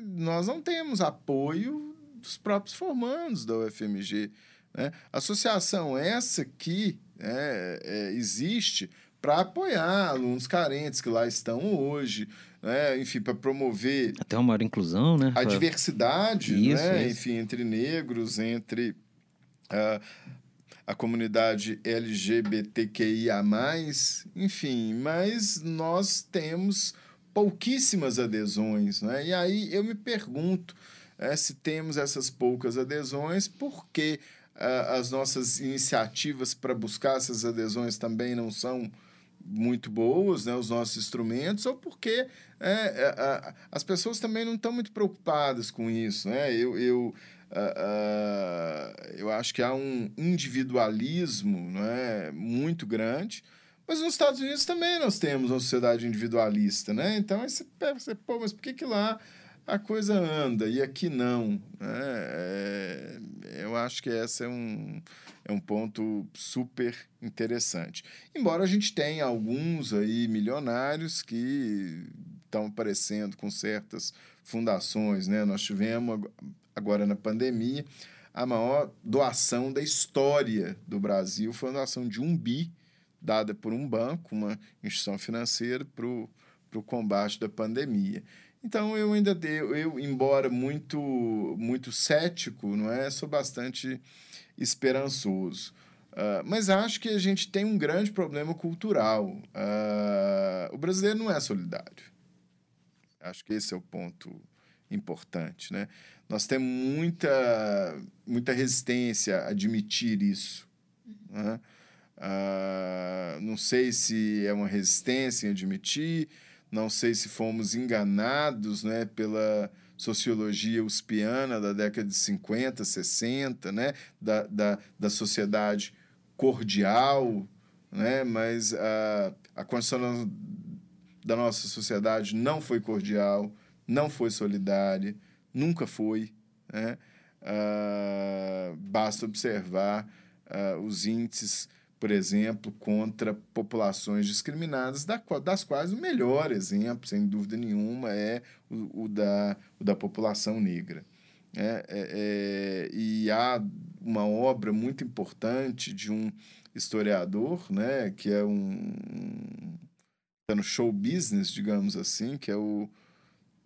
nós não temos apoio dos próprios formandos da UFMG. Né? Associação essa que é, é, existe para apoiar alunos carentes que lá estão hoje, né? enfim, para promover até uma maior inclusão, né? A diversidade, isso, né? Isso. enfim, entre negros, entre uh, a comunidade LGBTQIA+, enfim, mas nós temos pouquíssimas adesões, né? E aí eu me pergunto é, se temos essas poucas adesões, por que uh, as nossas iniciativas para buscar essas adesões também não são muito boas, né, os nossos instrumentos, ou porque é, é, as pessoas também não estão muito preocupadas com isso. Né? Eu, eu, eu acho que há um individualismo né, muito grande, mas nos Estados Unidos também nós temos uma sociedade individualista. Né? Então, aí você pensa, pô, mas por que, que lá a coisa anda e aqui não? Né? É, eu acho que esse é um é um ponto super interessante. Embora a gente tenha alguns aí milionários que estão aparecendo com certas fundações, né? Nós tivemos agora na pandemia a maior doação da história do Brasil foi a doação de um bi dada por um banco, uma instituição financeira para o combate da pandemia. Então eu ainda eu, eu embora muito muito cético, não é, sou bastante esperançoso. Uh, mas acho que a gente tem um grande problema cultural. Uh, o brasileiro não é solidário. Acho que esse é o ponto importante. Né? Nós temos muita, muita resistência a admitir isso. Né? Uh, não sei se é uma resistência em admitir, não sei se fomos enganados né, pela sociologia uspiana da década de 50, 60, né? da, da, da sociedade cordial, né? mas a, a construção da nossa sociedade não foi cordial, não foi solidária, nunca foi. Né? Uh, basta observar uh, os índices por exemplo, contra populações discriminadas, das quais o melhor exemplo, sem dúvida nenhuma, é o, o da, o da população negra. É, é, é, e há uma obra muito importante de um historiador, né, que é um. está no show business, digamos assim, que é o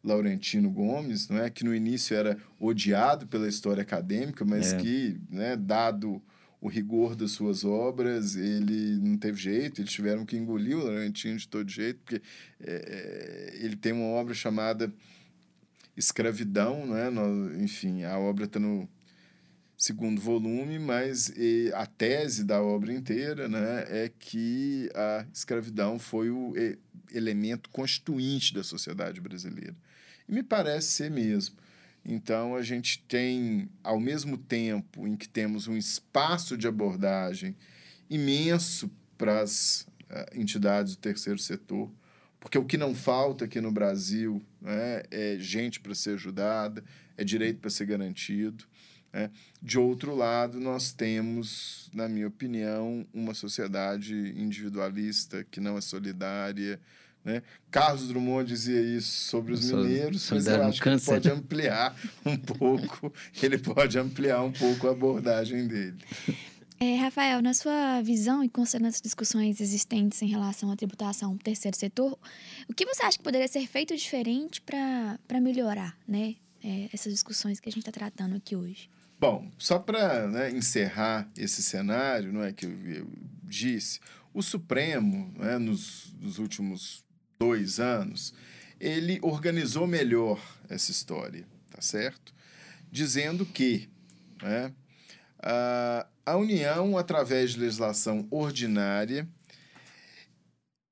Laurentino Gomes, não é? que no início era odiado pela história acadêmica, mas é. que, né, dado o rigor das suas obras, ele não teve jeito, eles tiveram que engolir o Laurentino de todo jeito, porque é, ele tem uma obra chamada Escravidão, né? No, enfim, a obra está no segundo volume, mas e, a tese da obra inteira né, é que a escravidão foi o e, elemento constituinte da sociedade brasileira. E me parece ser mesmo. Então, a gente tem, ao mesmo tempo em que temos um espaço de abordagem imenso para as uh, entidades do terceiro setor, porque o que não falta aqui no Brasil né, é gente para ser ajudada, é direito para ser garantido. Né? De outro lado, nós temos, na minha opinião, uma sociedade individualista que não é solidária, né? Carlos Drummond dizia isso sobre os mineiros, mas eu acho que ele pode ampliar um pouco, ele pode ampliar um pouco a abordagem dele. É, Rafael, na sua visão e considerando as discussões existentes em relação à tributação do terceiro setor, o que você acha que poderia ser feito diferente para melhorar né, é, essas discussões que a gente está tratando aqui hoje? Bom, só para né, encerrar esse cenário não é, que eu, eu disse, o Supremo, né, nos, nos últimos dois anos, ele organizou melhor essa história, tá certo? Dizendo que né, a, a União, através de legislação ordinária,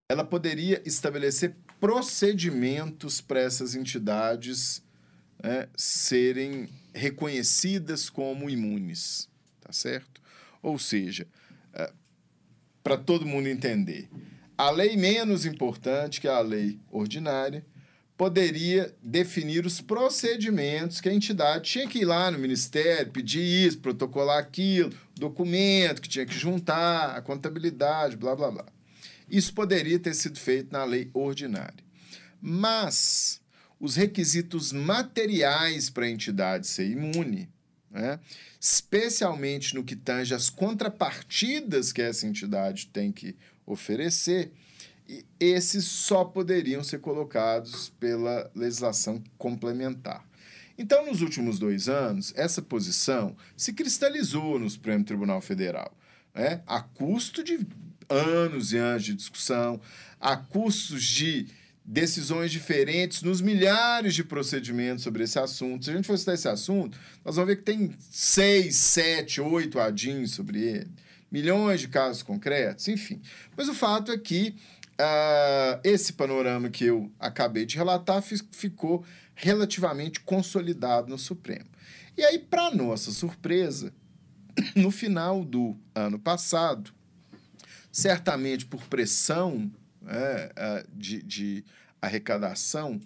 ela poderia estabelecer procedimentos para essas entidades né, serem reconhecidas como imunes, tá certo? Ou seja, é, para todo mundo entender, a lei menos importante que a lei ordinária poderia definir os procedimentos que a entidade tinha que ir lá no ministério, pedir isso, protocolar aquilo, documento que tinha que juntar, a contabilidade, blá blá blá. Isso poderia ter sido feito na lei ordinária. Mas os requisitos materiais para a entidade ser imune, né, especialmente no que tange as contrapartidas que essa entidade tem que oferecer, esses só poderiam ser colocados pela legislação complementar. Então, nos últimos dois anos, essa posição se cristalizou no Supremo Tribunal Federal, né? a custo de anos e anos de discussão, a custos de decisões diferentes nos milhares de procedimentos sobre esse assunto. Se a gente for citar esse assunto, nós vamos ver que tem seis, sete, oito adins sobre ele, milhões de casos concretos, enfim. Mas o fato é que uh, esse panorama que eu acabei de relatar ficou relativamente consolidado no Supremo. E aí, para nossa surpresa, no final do ano passado, certamente por pressão né, de, de arrecadação,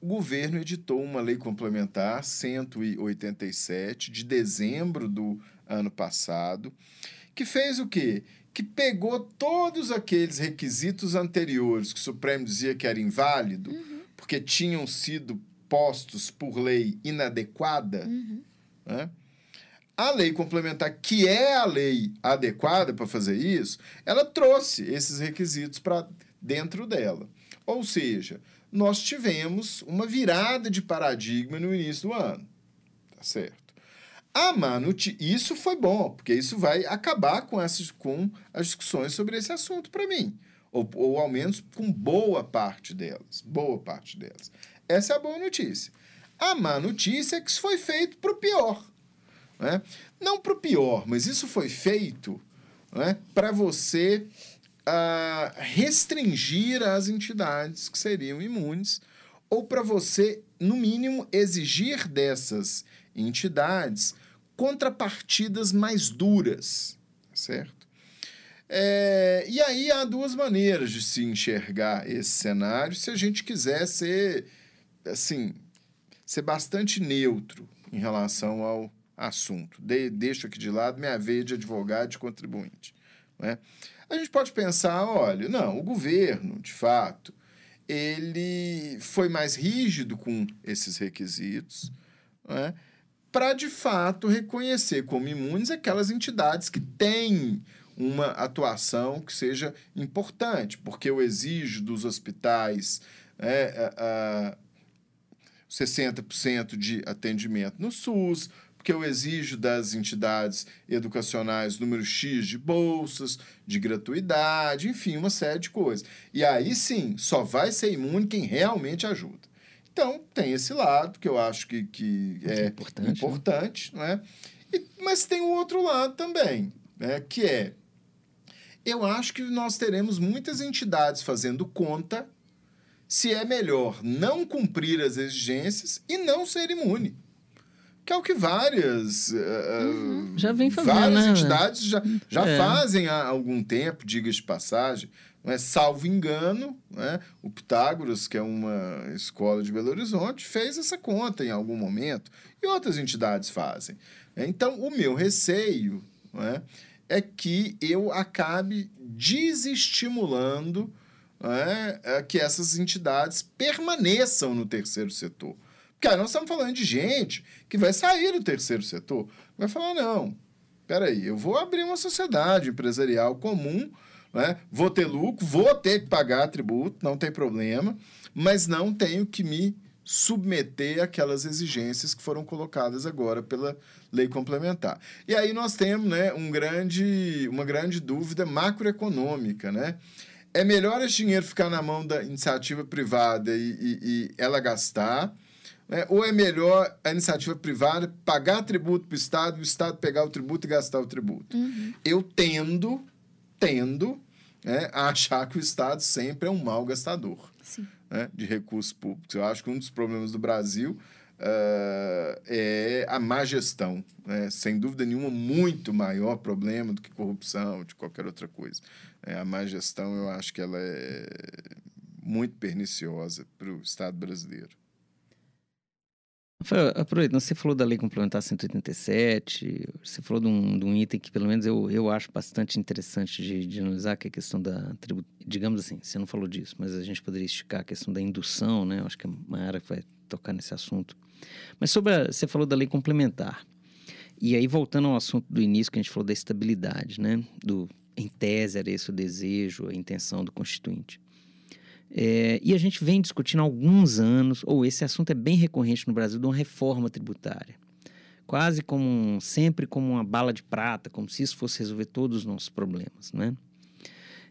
o governo editou uma lei complementar 187 de dezembro do ano passado, que fez o quê? Que pegou todos aqueles requisitos anteriores que o Supremo dizia que era inválido, uhum. porque tinham sido postos por lei inadequada, uhum. né? A lei complementar, que é a lei adequada para fazer isso, ela trouxe esses requisitos para dentro dela. Ou seja, nós tivemos uma virada de paradigma no início do ano. Tá certo? A má isso foi bom, porque isso vai acabar com, essas, com as discussões sobre esse assunto para mim. Ou, ou ao menos com boa parte delas. Boa parte delas. Essa é a boa notícia. A má notícia é que isso foi feito para o pior. Né? Não para o pior, mas isso foi feito né, para você uh, restringir as entidades que seriam imunes ou para você, no mínimo, exigir dessas entidades contrapartidas mais duras, certo? É, e aí há duas maneiras de se enxergar esse cenário se a gente quiser ser, assim, ser bastante neutro em relação ao assunto. De, deixo aqui de lado minha veia de advogado e contribuinte. Né? A gente pode pensar, olha, não, o governo, de fato, ele foi mais rígido com esses requisitos, né? Para de fato reconhecer como imunes aquelas entidades que têm uma atuação que seja importante, porque eu exijo dos hospitais é, a, a 60% de atendimento no SUS, porque eu exijo das entidades educacionais número X de bolsas, de gratuidade, enfim, uma série de coisas. E aí sim, só vai ser imune quem realmente ajuda. Então, tem esse lado que eu acho que, que é, é importante, importante né? não é? E, mas tem o outro lado também, né? que é eu acho que nós teremos muitas entidades fazendo conta se é melhor não cumprir as exigências e não ser imune. Que é o que várias, uhum. uh, já vem fazendo, várias né? entidades já, já é. fazem há algum tempo, diga de passagem. Né? Salvo engano, né? o Pitágoras, que é uma escola de Belo Horizonte, fez essa conta em algum momento, e outras entidades fazem. Então, o meu receio né? é que eu acabe desestimulando né? É que essas entidades permaneçam no terceiro setor. Porque aí nós estamos falando de gente que vai sair do terceiro setor, vai falar, não, peraí, eu vou abrir uma sociedade empresarial comum né? Vou ter lucro, vou ter que pagar tributo, não tem problema, mas não tenho que me submeter àquelas exigências que foram colocadas agora pela lei complementar. E aí nós temos né, um grande, uma grande dúvida macroeconômica. Né? É melhor esse dinheiro ficar na mão da iniciativa privada e, e, e ela gastar, né? ou é melhor a iniciativa privada pagar tributo para o Estado, o Estado pegar o tributo e gastar o tributo? Uhum. Eu tendo tendo é achar que o Estado sempre é um mau gastador né, de recursos públicos. Eu acho que um dos problemas do Brasil uh, é a má gestão. Né? Sem dúvida nenhuma, muito maior problema do que corrupção, de qualquer outra coisa. É, a má gestão, eu acho que ela é muito perniciosa para o Estado brasileiro. Aproveitando, você falou da Lei Complementar 187, você falou de um, de um item que, pelo menos, eu, eu acho bastante interessante de, de analisar, que é a questão da Digamos assim, você não falou disso, mas a gente poderia esticar a questão da indução, né? Eu acho que é uma área que vai tocar nesse assunto. Mas sobre a, você falou da lei complementar. E aí, voltando ao assunto do início, que a gente falou da estabilidade, né? Do, em tese, era esse o desejo, a intenção do Constituinte. É, e a gente vem discutindo há alguns anos, ou esse assunto é bem recorrente no Brasil, de uma reforma tributária. Quase como um, sempre como uma bala de prata, como se isso fosse resolver todos os nossos problemas, né?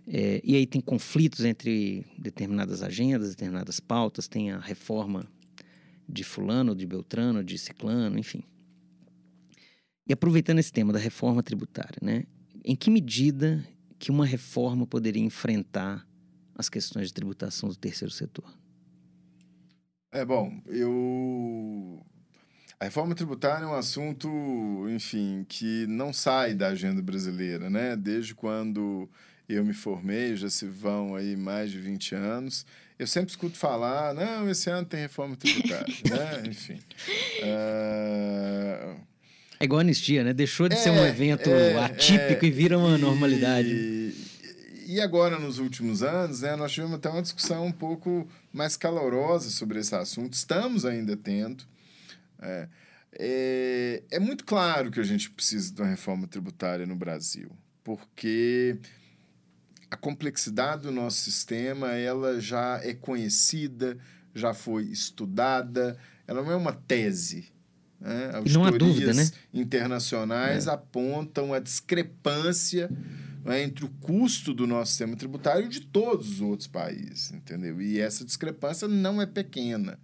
É, e aí tem conflitos entre determinadas agendas, determinadas pautas, tem a reforma de fulano, de beltrano, de ciclano, enfim. E aproveitando esse tema da reforma tributária, né? Em que medida que uma reforma poderia enfrentar as questões de tributação do terceiro setor? É bom, eu a reforma tributária é um assunto, enfim, que não sai da agenda brasileira, né? Desde quando eu me formei, já se vão aí mais de 20 anos. Eu sempre escuto falar, não, esse ano tem reforma tributária, né? Enfim. Uh... É igual a anistia, né? Deixou de é, ser um evento é, atípico é, e vira uma normalidade. E, e agora, nos últimos anos, né, nós tivemos até uma discussão um pouco mais calorosa sobre esse assunto. Estamos ainda tendo. É, é, é muito claro que a gente precisa de uma reforma tributária no Brasil, porque a complexidade do nosso sistema ela já é conhecida, já foi estudada, ela não é uma tese. Né? Não há dúvida, né? internacionais é. apontam a discrepância né, entre o custo do nosso sistema tributário e de todos os outros países, entendeu? E essa discrepância não é pequena.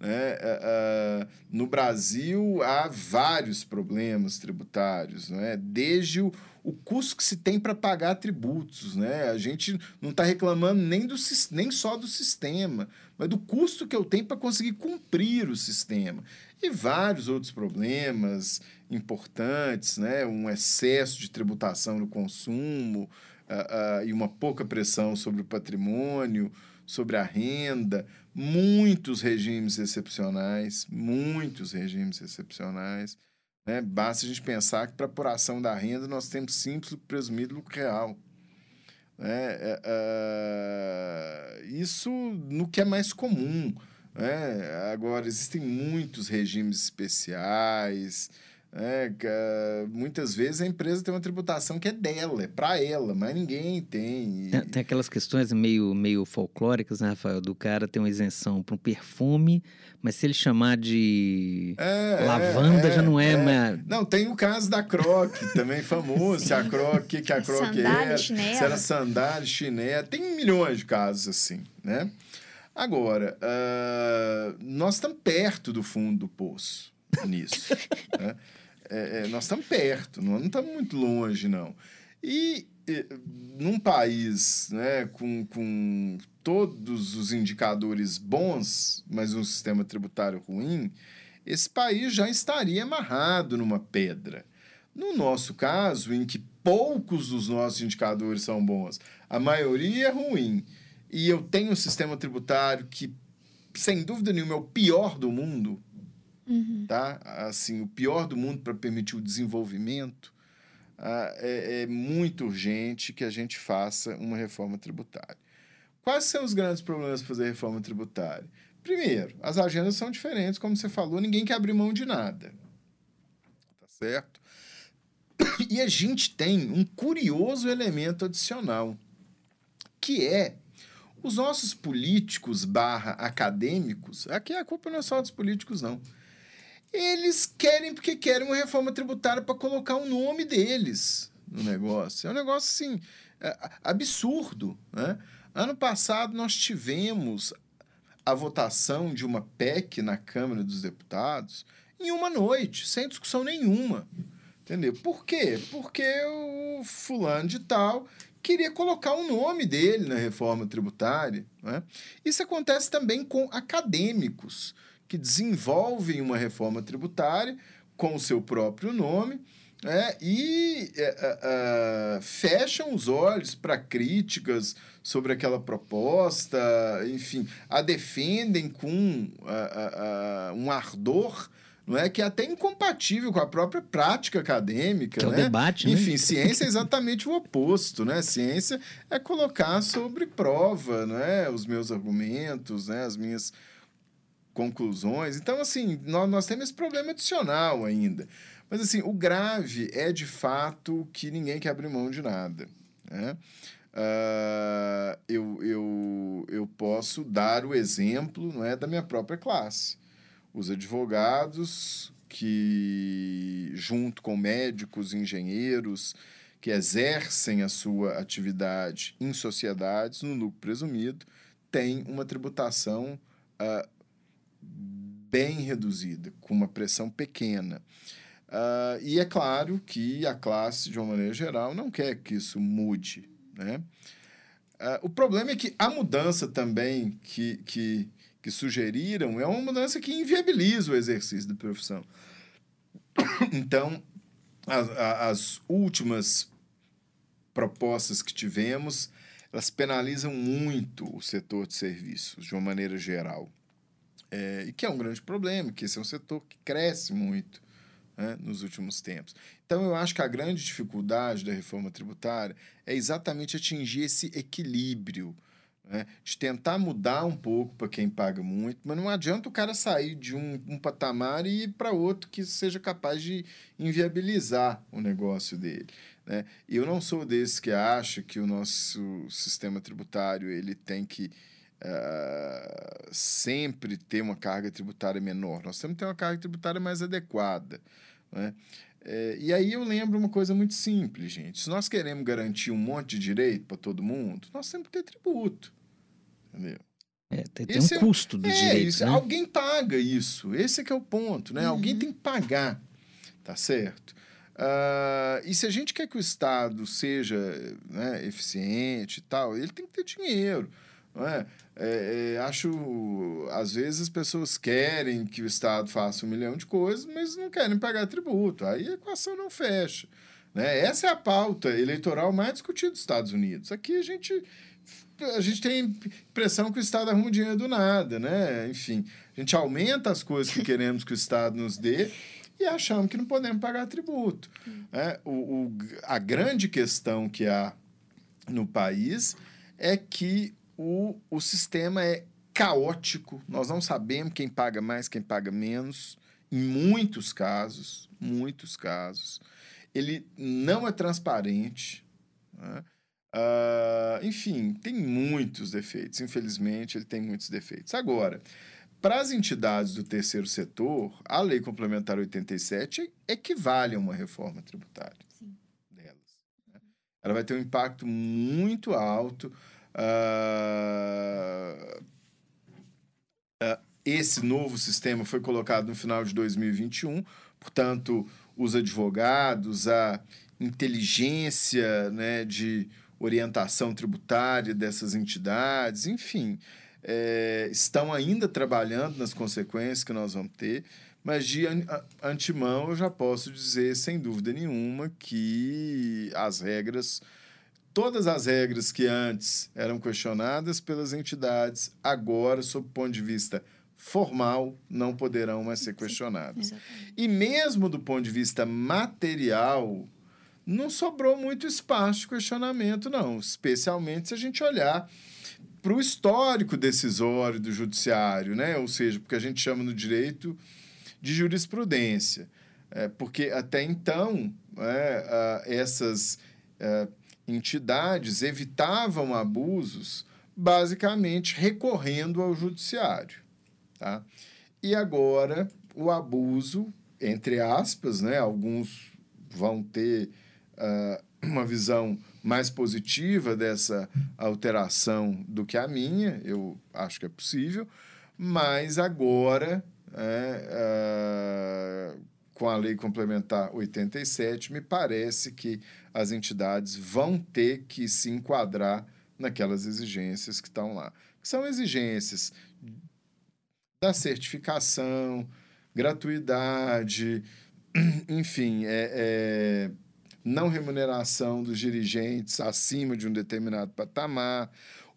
Né? Uh, no Brasil há vários problemas tributários, né? desde o, o custo que se tem para pagar tributos. Né? A gente não está reclamando nem, do, nem só do sistema, mas do custo que eu tenho para conseguir cumprir o sistema. E vários outros problemas importantes, né? um excesso de tributação no consumo uh, uh, e uma pouca pressão sobre o patrimônio, sobre a renda, muitos regimes excepcionais, muitos regimes excepcionais. Né? Basta a gente pensar que para apuração da renda nós temos simples presumido lucro real. Né? É, isso no que é mais comum. Né? Agora, existem muitos regimes especiais, é, muitas vezes a empresa tem uma tributação que é dela, é para ela, mas ninguém tem. tem. Tem, aquelas questões meio, meio folclóricas, né, Rafael? Do cara ter uma isenção para um perfume, mas se ele chamar de é, é lavanda é, já não é, é. Mais... Não, tem o caso da Croque, também famoso. se a Croque, que a Croque era, se era sandália, chinela, tem milhões de casos assim, né? Agora, uh, nós estamos perto do fundo do poço nisso. né? é, é, nós estamos perto, não estamos muito longe, não. E, e num país né, com, com todos os indicadores bons, mas um sistema tributário ruim, esse país já estaria amarrado numa pedra. No nosso caso, em que poucos dos nossos indicadores são bons, a maioria é ruim, e eu tenho um sistema tributário que, sem dúvida nenhuma, é o pior do mundo, uhum. tá? Assim, o pior do mundo para permitir o desenvolvimento, ah, é, é muito urgente que a gente faça uma reforma tributária. Quais são os grandes problemas para fazer reforma tributária? Primeiro, as agendas são diferentes, como você falou, ninguém quer abrir mão de nada. Tá certo? E a gente tem um curioso elemento adicional, que é os nossos políticos barra acadêmicos, aqui a culpa não é só dos políticos, não eles querem porque querem uma reforma tributária para colocar o nome deles no negócio. É um negócio assim é, absurdo, né? Ano passado nós tivemos a votação de uma PEC na Câmara dos Deputados em uma noite, sem discussão nenhuma. Entendeu? Por quê? Porque o fulano de tal queria colocar o nome dele na reforma tributária. Né? Isso acontece também com acadêmicos que desenvolvem uma reforma tributária com o seu próprio nome é, e é, é, é fecham os olhos para críticas sobre aquela proposta, enfim, a defendem com um ardor não é que é até incompatível com a própria prática acadêmica, que né? É o né? debate, né? Enfim, ciência é exatamente o oposto, né? Ciência é colocar sobre prova, não é, os meus argumentos, né, as minhas conclusões. Então, assim, nós, nós temos esse problema adicional ainda. Mas, assim, o grave é, de fato, que ninguém quer abrir mão de nada. Né? Uh, eu, eu, eu posso dar o exemplo não é, da minha própria classe. Os advogados que, junto com médicos, engenheiros, que exercem a sua atividade em sociedades, no lucro presumido, têm uma tributação uh, bem reduzida, com uma pressão pequena. Uh, e é claro que a classe, de uma maneira geral, não quer que isso mude. Né? Uh, o problema é que a mudança também que, que, que sugeriram é uma mudança que inviabiliza o exercício da profissão. Então, as, as últimas propostas que tivemos, elas penalizam muito o setor de serviços, de uma maneira geral. É, e que é um grande problema, que esse é um setor que cresce muito né, nos últimos tempos. Então, eu acho que a grande dificuldade da reforma tributária é exatamente atingir esse equilíbrio. Né, de tentar mudar um pouco para quem paga muito, mas não adianta o cara sair de um, um patamar e ir para outro que seja capaz de inviabilizar o negócio dele. Né? Eu não sou desses que acha que o nosso sistema tributário ele tem que uh, sempre ter uma carga tributária menor. Nós temos que ter uma carga tributária mais adequada. Né? É, e aí eu lembro uma coisa muito simples, gente. Se nós queremos garantir um monte de direito para todo mundo, nós temos que ter tributo. Entendeu? É, tem, tem um é, custo do é, direito. Isso, né? Alguém paga isso. Esse é que é o ponto, né? Uhum. Alguém tem que pagar, tá certo? Uh, e se a gente quer que o Estado seja né, eficiente e tal, ele tem que ter dinheiro. Não é? É, é, acho, às vezes as pessoas querem que o Estado faça um milhão de coisas, mas não querem pagar tributo. Aí a equação não fecha. Né? Essa é a pauta eleitoral mais discutida dos Estados Unidos. Aqui a gente, a gente tem impressão que o Estado arruma dinheiro do nada. Né? Enfim, a gente aumenta as coisas que queremos que o Estado nos dê e achamos que não podemos pagar tributo. Né? O, o, a grande questão que há no país é que o, o sistema é caótico, nós não sabemos quem paga mais, quem paga menos, em muitos casos, muitos casos. Ele não é transparente. Né? Uh, enfim, tem muitos defeitos. Infelizmente, ele tem muitos defeitos. Agora, para as entidades do terceiro setor, a Lei Complementar 87 equivale a uma reforma tributária Sim. delas. Né? Ela vai ter um impacto muito alto Uh, uh, esse novo sistema foi colocado no final de 2021, portanto, os advogados, a inteligência né, de orientação tributária dessas entidades, enfim, é, estão ainda trabalhando nas consequências que nós vamos ter, mas de antemão eu já posso dizer, sem dúvida nenhuma, que as regras todas as regras que antes eram questionadas pelas entidades, agora, sob o ponto de vista formal, não poderão mais ser questionadas. E mesmo do ponto de vista material, não sobrou muito espaço de questionamento, não. Especialmente se a gente olhar para o histórico decisório do judiciário, né? ou seja, porque a gente chama no direito de jurisprudência. É, porque até então, é, essas é, entidades evitavam abusos basicamente recorrendo ao judiciário. Tá? E agora o abuso, entre aspas, né, alguns vão ter uh, uma visão mais positiva dessa alteração do que a minha, eu acho que é possível, mas agora, é, uh, com a Lei Complementar 87, me parece que as entidades vão ter que se enquadrar naquelas exigências que estão lá. são exigências da certificação, gratuidade, enfim, é, é, não remuneração dos dirigentes acima de um determinado patamar.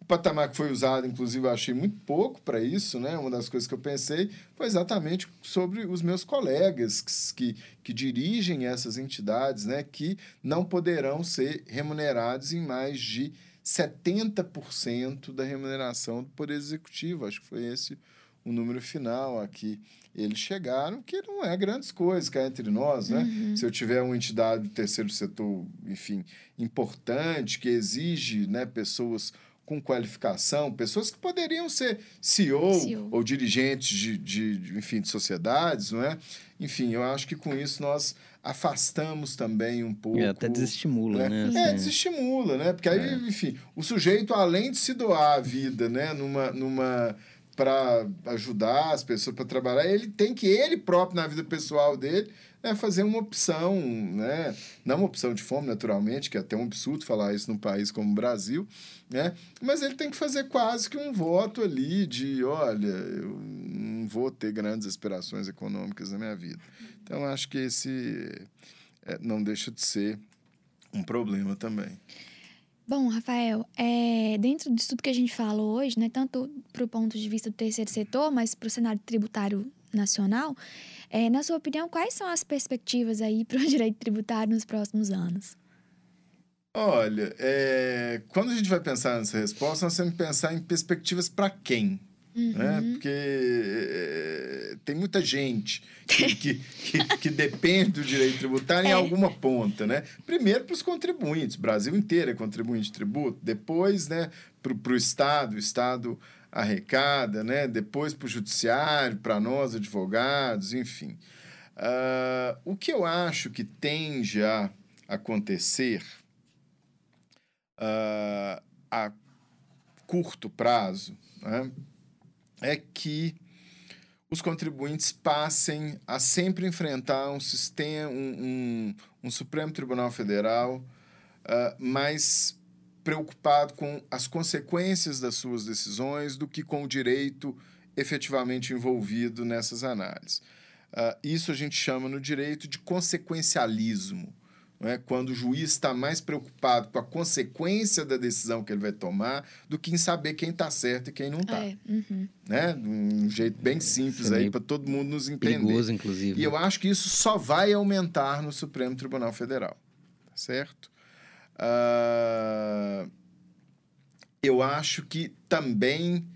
O patamar que foi usado, inclusive, eu achei muito pouco para isso, né? Uma das coisas que eu pensei foi exatamente sobre os meus colegas que, que, que dirigem essas entidades, né? Que não poderão ser remunerados em mais de 70% da remuneração do Poder Executivo. Acho que foi esse o número final aqui. Eles chegaram, que não é grandes coisas, cá entre nós, né? Uhum. Se eu tiver uma entidade do terceiro setor, enfim, importante, que exige né, pessoas com qualificação, pessoas que poderiam ser CEO, CEO. ou dirigentes de, de, de, enfim, de sociedades, não é? Enfim, eu acho que com isso nós afastamos também um pouco... É, até desestimula, né? né? É, desestimula, né? Porque aí, é. enfim, o sujeito, além de se doar a vida, né? Numa... numa para ajudar as pessoas para trabalhar, ele tem que ele próprio na vida pessoal dele é fazer uma opção, né? Não uma opção de fome, naturalmente, que é até um absurdo falar isso num país como o Brasil, né? Mas ele tem que fazer quase que um voto ali de, olha, eu não vou ter grandes aspirações econômicas na minha vida. Então, acho que esse é, não deixa de ser um problema também. Bom, Rafael, é, dentro disso tudo que a gente falou hoje, né, tanto para o ponto de vista do terceiro setor, mas para o cenário tributário nacional, é, na sua opinião, quais são as perspectivas aí para o direito tributário nos próximos anos? Olha, é, quando a gente vai pensar nessa resposta, nós temos que pensar em perspectivas para quem? Né? Uhum. Né? Porque é, tem muita gente que, que, que, que, depende do direito tributário é. em alguma ponta. Né? Primeiro para os contribuintes, o Brasil inteiro é contribuinte de tributo, depois né, para o Estado, o Estado arrecada, né? depois para o judiciário, para nós, advogados, enfim. Uh, o que eu acho que tende a acontecer uh, a curto prazo, né? é que os contribuintes passem a sempre enfrentar um sistema, um, um, um Supremo Tribunal Federal uh, mais preocupado com as consequências das suas decisões do que com o direito efetivamente envolvido nessas análises. Uh, isso a gente chama no direito de consequencialismo é? quando o juiz está mais preocupado com a consequência da decisão que ele vai tomar do que em saber quem está certo e quem não está. É. Uhum. Né? Um jeito bem simples aí para todo mundo nos entender. Perigoso, inclusive. E eu acho que isso só vai aumentar no Supremo Tribunal Federal. Tá certo? Uh, eu acho que também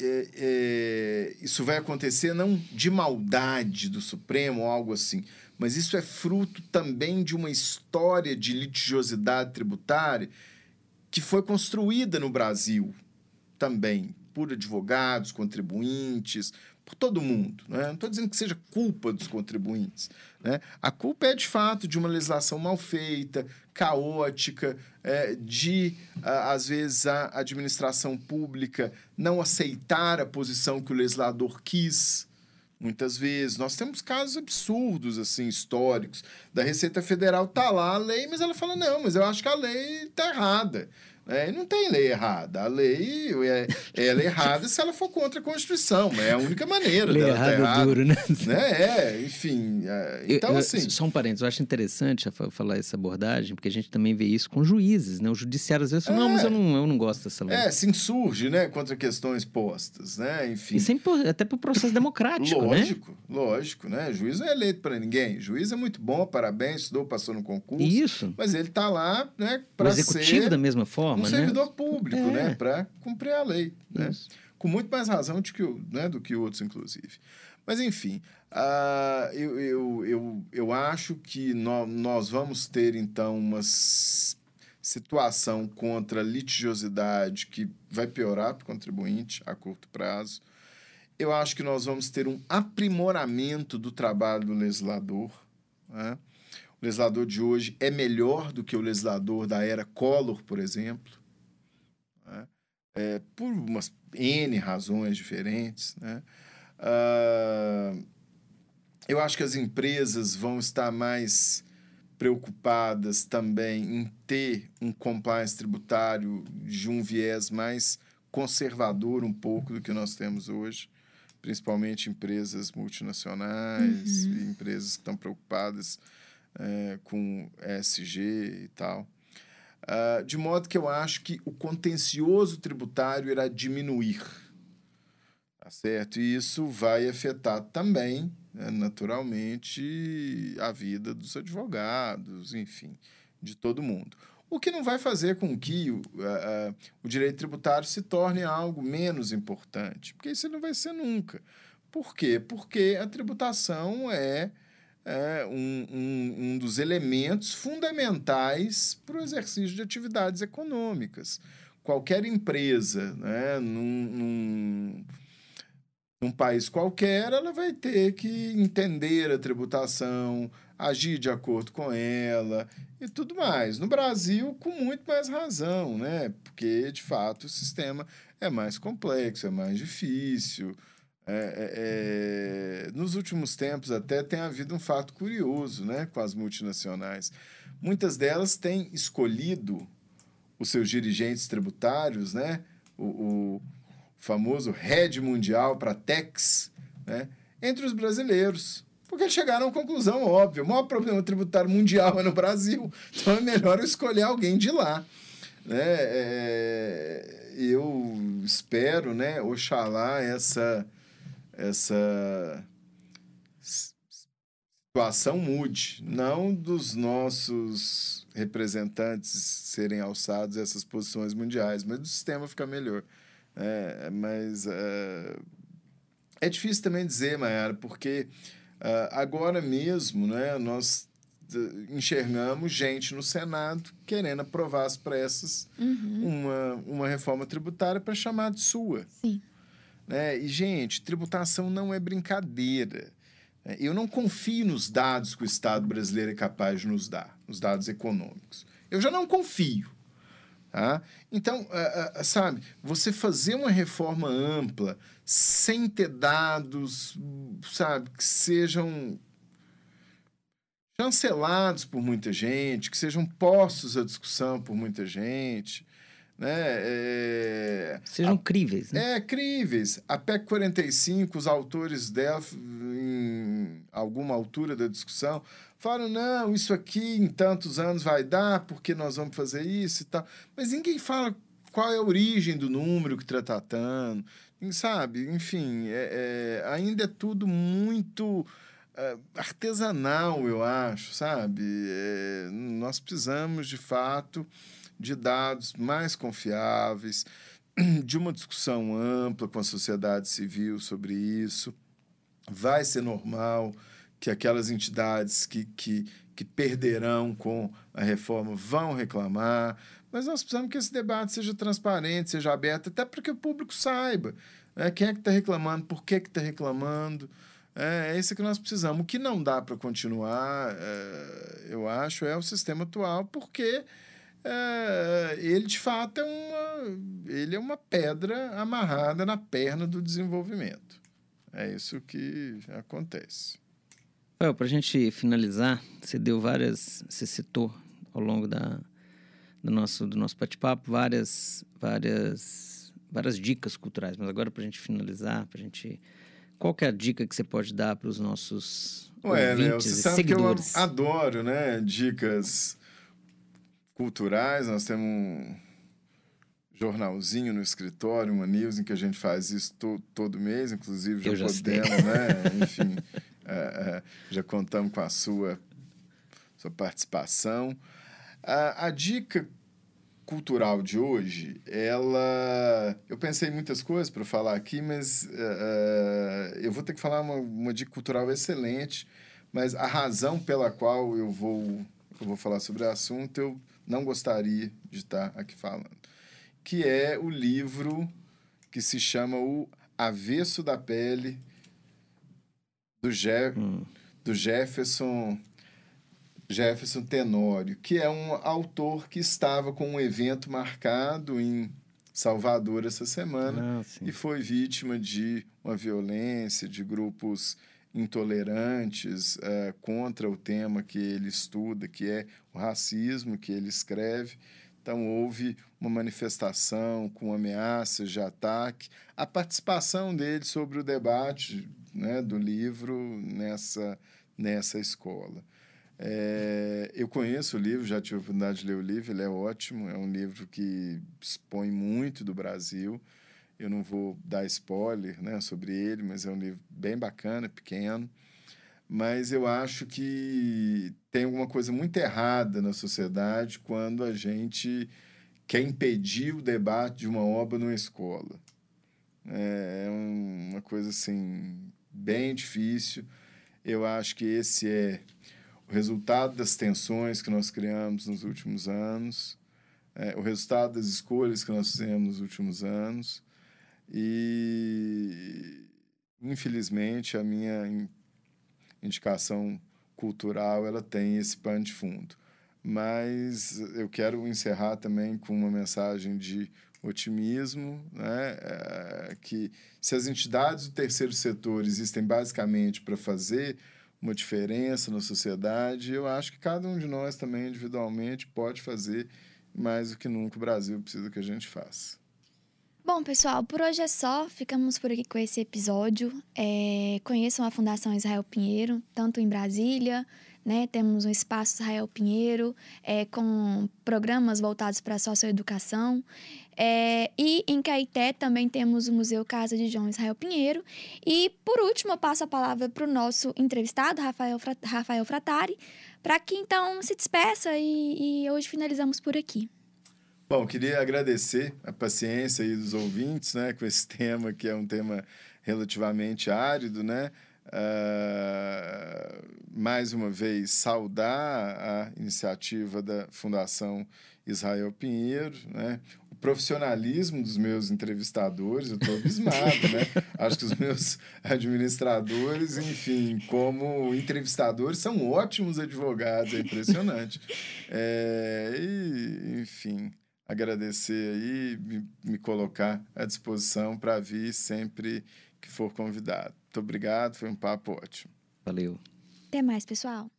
é, é, isso vai acontecer não de maldade do Supremo ou algo assim, mas isso é fruto também de uma história de litigiosidade tributária que foi construída no Brasil também, por advogados, contribuintes, por todo mundo. Né? Não estou dizendo que seja culpa dos contribuintes. Né? A culpa é, de fato, de uma legislação mal feita, caótica, é, de, às vezes, a administração pública não aceitar a posição que o legislador quis muitas vezes. Nós temos casos absurdos, assim, históricos. Da Receita Federal tá lá a lei, mas ela fala, não, mas eu acho que a lei tá errada. É, não tem lei errada. A lei é, ela é errada se ela for contra a Constituição. É a única maneira lei dela errada tá errada. duro, né? né? É, enfim. É, então, eu, assim... Só um parênteses. Eu acho interessante falar essa abordagem, porque a gente também vê isso com juízes, né? O judiciário às vezes fala, é, não, mas eu não, eu não gosto dessa lei. É, se insurge, né? Contra questões postas, né? Enfim. E sempre, até para o processo democrático, lógico, né? Lógico, né? Juiz não é eleito para ninguém. Juiz é muito bom, parabéns, estudou, passou no concurso. Isso. Mas ele está lá, né? Para ser... executivo da mesma forma, um né? servidor público público, é. né? Para cumprir a lei, né? Com muito mais razão do que, né, do que outros, inclusive. Mas, enfim, uh, eu, eu, eu, eu acho que no, nós vamos ter, então, uma situação contra a litigiosidade que vai piorar para o contribuinte a curto prazo. Eu acho que nós vamos ter um aprimoramento do trabalho do legislador. Né? O legislador de hoje é melhor do que o legislador da era Collor, por exemplo é, por umas N razões diferentes. Né? Uh, eu acho que as empresas vão estar mais preocupadas também em ter um compliance tributário de um viés mais conservador um pouco do que nós temos hoje, principalmente empresas multinacionais, uhum. empresas que estão preocupadas é, com ESG e tal. Uh, de modo que eu acho que o contencioso tributário irá diminuir. Tá certo? E isso vai afetar também, né, naturalmente, a vida dos advogados, enfim, de todo mundo. O que não vai fazer com que uh, uh, o direito tributário se torne algo menos importante, porque isso não vai ser nunca. Por quê? Porque a tributação é é, um, um, um dos elementos fundamentais para o exercício de atividades econômicas. Qualquer empresa, né, num, num, num país qualquer, ela vai ter que entender a tributação, agir de acordo com ela e tudo mais. No Brasil, com muito mais razão, né? Porque, de fato, o sistema é mais complexo, é mais difícil. É, é, é, nos últimos tempos até tem havido um fato curioso né, com as multinacionais. Muitas delas têm escolhido os seus dirigentes tributários, né, o, o famoso head mundial para Tex, né, entre os brasileiros. Porque chegaram à conclusão óbvia: o maior problema tributário mundial é no Brasil, então é melhor eu escolher alguém de lá. Né? É, eu espero, né, oxalá, essa essa situação mude, não dos nossos representantes serem alçados a essas posições mundiais, mas do sistema ficar melhor. É, mas uh, é difícil também dizer, Mayara, porque uh, agora mesmo né, nós enxergamos gente no Senado querendo aprovar às pressas uhum. uma, uma reforma tributária para chamar de sua. Sim. Né? E, gente, tributação não é brincadeira. É, eu não confio nos dados que o Estado brasileiro é capaz de nos dar, os dados econômicos. Eu já não confio. Tá? Então, sabe, você fazer uma reforma ampla sem ter dados, sabe, que sejam chancelados por muita gente, que sejam postos à discussão por muita gente, né? É, Sejam a, críveis, né? É, críveis. A PEC 45, os autores dela, em alguma altura da discussão, falaram, não, isso aqui em tantos anos vai dar, porque nós vamos fazer isso e tal. Mas ninguém fala qual é a origem do número que está tratando, sabe? Enfim, é, é, ainda é tudo muito é, artesanal, eu acho, sabe? É, nós precisamos, de fato de dados mais confiáveis, de uma discussão ampla com a sociedade civil sobre isso. Vai ser normal que aquelas entidades que, que, que perderão com a reforma vão reclamar, mas nós precisamos que esse debate seja transparente, seja aberto, até para que o público saiba né, quem é que está reclamando, por que está reclamando. É, é isso que nós precisamos. O que não dá para continuar, é, eu acho, é o sistema atual, porque é, ele de fato é uma, ele é uma pedra amarrada na perna do desenvolvimento. É isso que acontece. Well, para a gente finalizar, você deu várias, você citou ao longo da, do nosso, do nosso bate-papo várias, várias, várias dicas culturais. Mas agora para a gente finalizar, para a gente, qual é a dica que você pode dar para os nossos Ué, ouvintes né, você sabe seguidores? que eu adoro, né, dicas culturais. Nós temos um jornalzinho no escritório, uma news em que a gente faz isso to, todo mês, inclusive já, já podemos, né? Enfim, é, é, já contamos com a sua, sua participação. A, a dica cultural de hoje, ela. Eu pensei em muitas coisas para falar aqui, mas uh, eu vou ter que falar uma, uma dica cultural excelente, mas a razão pela qual eu vou, eu vou falar sobre o assunto, eu não gostaria de estar aqui falando, que é o livro que se chama O Avesso da Pele, do, Jeff, hum. do Jefferson Jefferson Tenório, que é um autor que estava com um evento marcado em Salvador essa semana ah, e foi vítima de uma violência de grupos intolerantes uh, contra o tema que ele estuda, que é o racismo, que ele escreve. Então, houve uma manifestação com ameaças de ataque. A participação dele sobre o debate né, do livro nessa, nessa escola. É, eu conheço o livro, já tive a oportunidade de ler o livro, ele é ótimo, é um livro que expõe muito do Brasil. Eu não vou dar spoiler né, sobre ele, mas é um livro bem bacana, pequeno. Mas eu acho que tem alguma coisa muito errada na sociedade quando a gente quer impedir o debate de uma obra numa escola. É, é uma coisa assim bem difícil. Eu acho que esse é o resultado das tensões que nós criamos nos últimos anos, é, o resultado das escolhas que nós fizemos nos últimos anos. E, infelizmente, a minha indicação cultural ela tem esse pano de fundo. Mas eu quero encerrar também com uma mensagem de otimismo, né? É, que se as entidades do terceiro setor existem basicamente para fazer uma diferença na sociedade, eu acho que cada um de nós também individualmente pode fazer mais do que nunca o Brasil precisa que a gente faça. Bom, pessoal, por hoje é só. Ficamos por aqui com esse episódio. É, conheçam a Fundação Israel Pinheiro, tanto em Brasília, né? Temos um espaço Israel Pinheiro é, com programas voltados para a socioeducação. É, e em Caeté também temos o Museu Casa de João Israel Pinheiro. E, por último, eu passo a palavra para o nosso entrevistado, Rafael, Rafael Fratari, para que então se despeça e, e hoje finalizamos por aqui. Bom, queria agradecer a paciência aí dos ouvintes, né, com esse tema que é um tema relativamente árido, né? Uh, mais uma vez, saudar a iniciativa da Fundação Israel Pinheiro, né? o profissionalismo dos meus entrevistadores, eu estou abismado, né? Acho que os meus administradores, enfim, como entrevistadores, são ótimos advogados, é impressionante. É, e, enfim, agradecer aí, me, me colocar à disposição para vir sempre que for convidado. Muito obrigado, foi um papo ótimo. Valeu. Até mais, pessoal.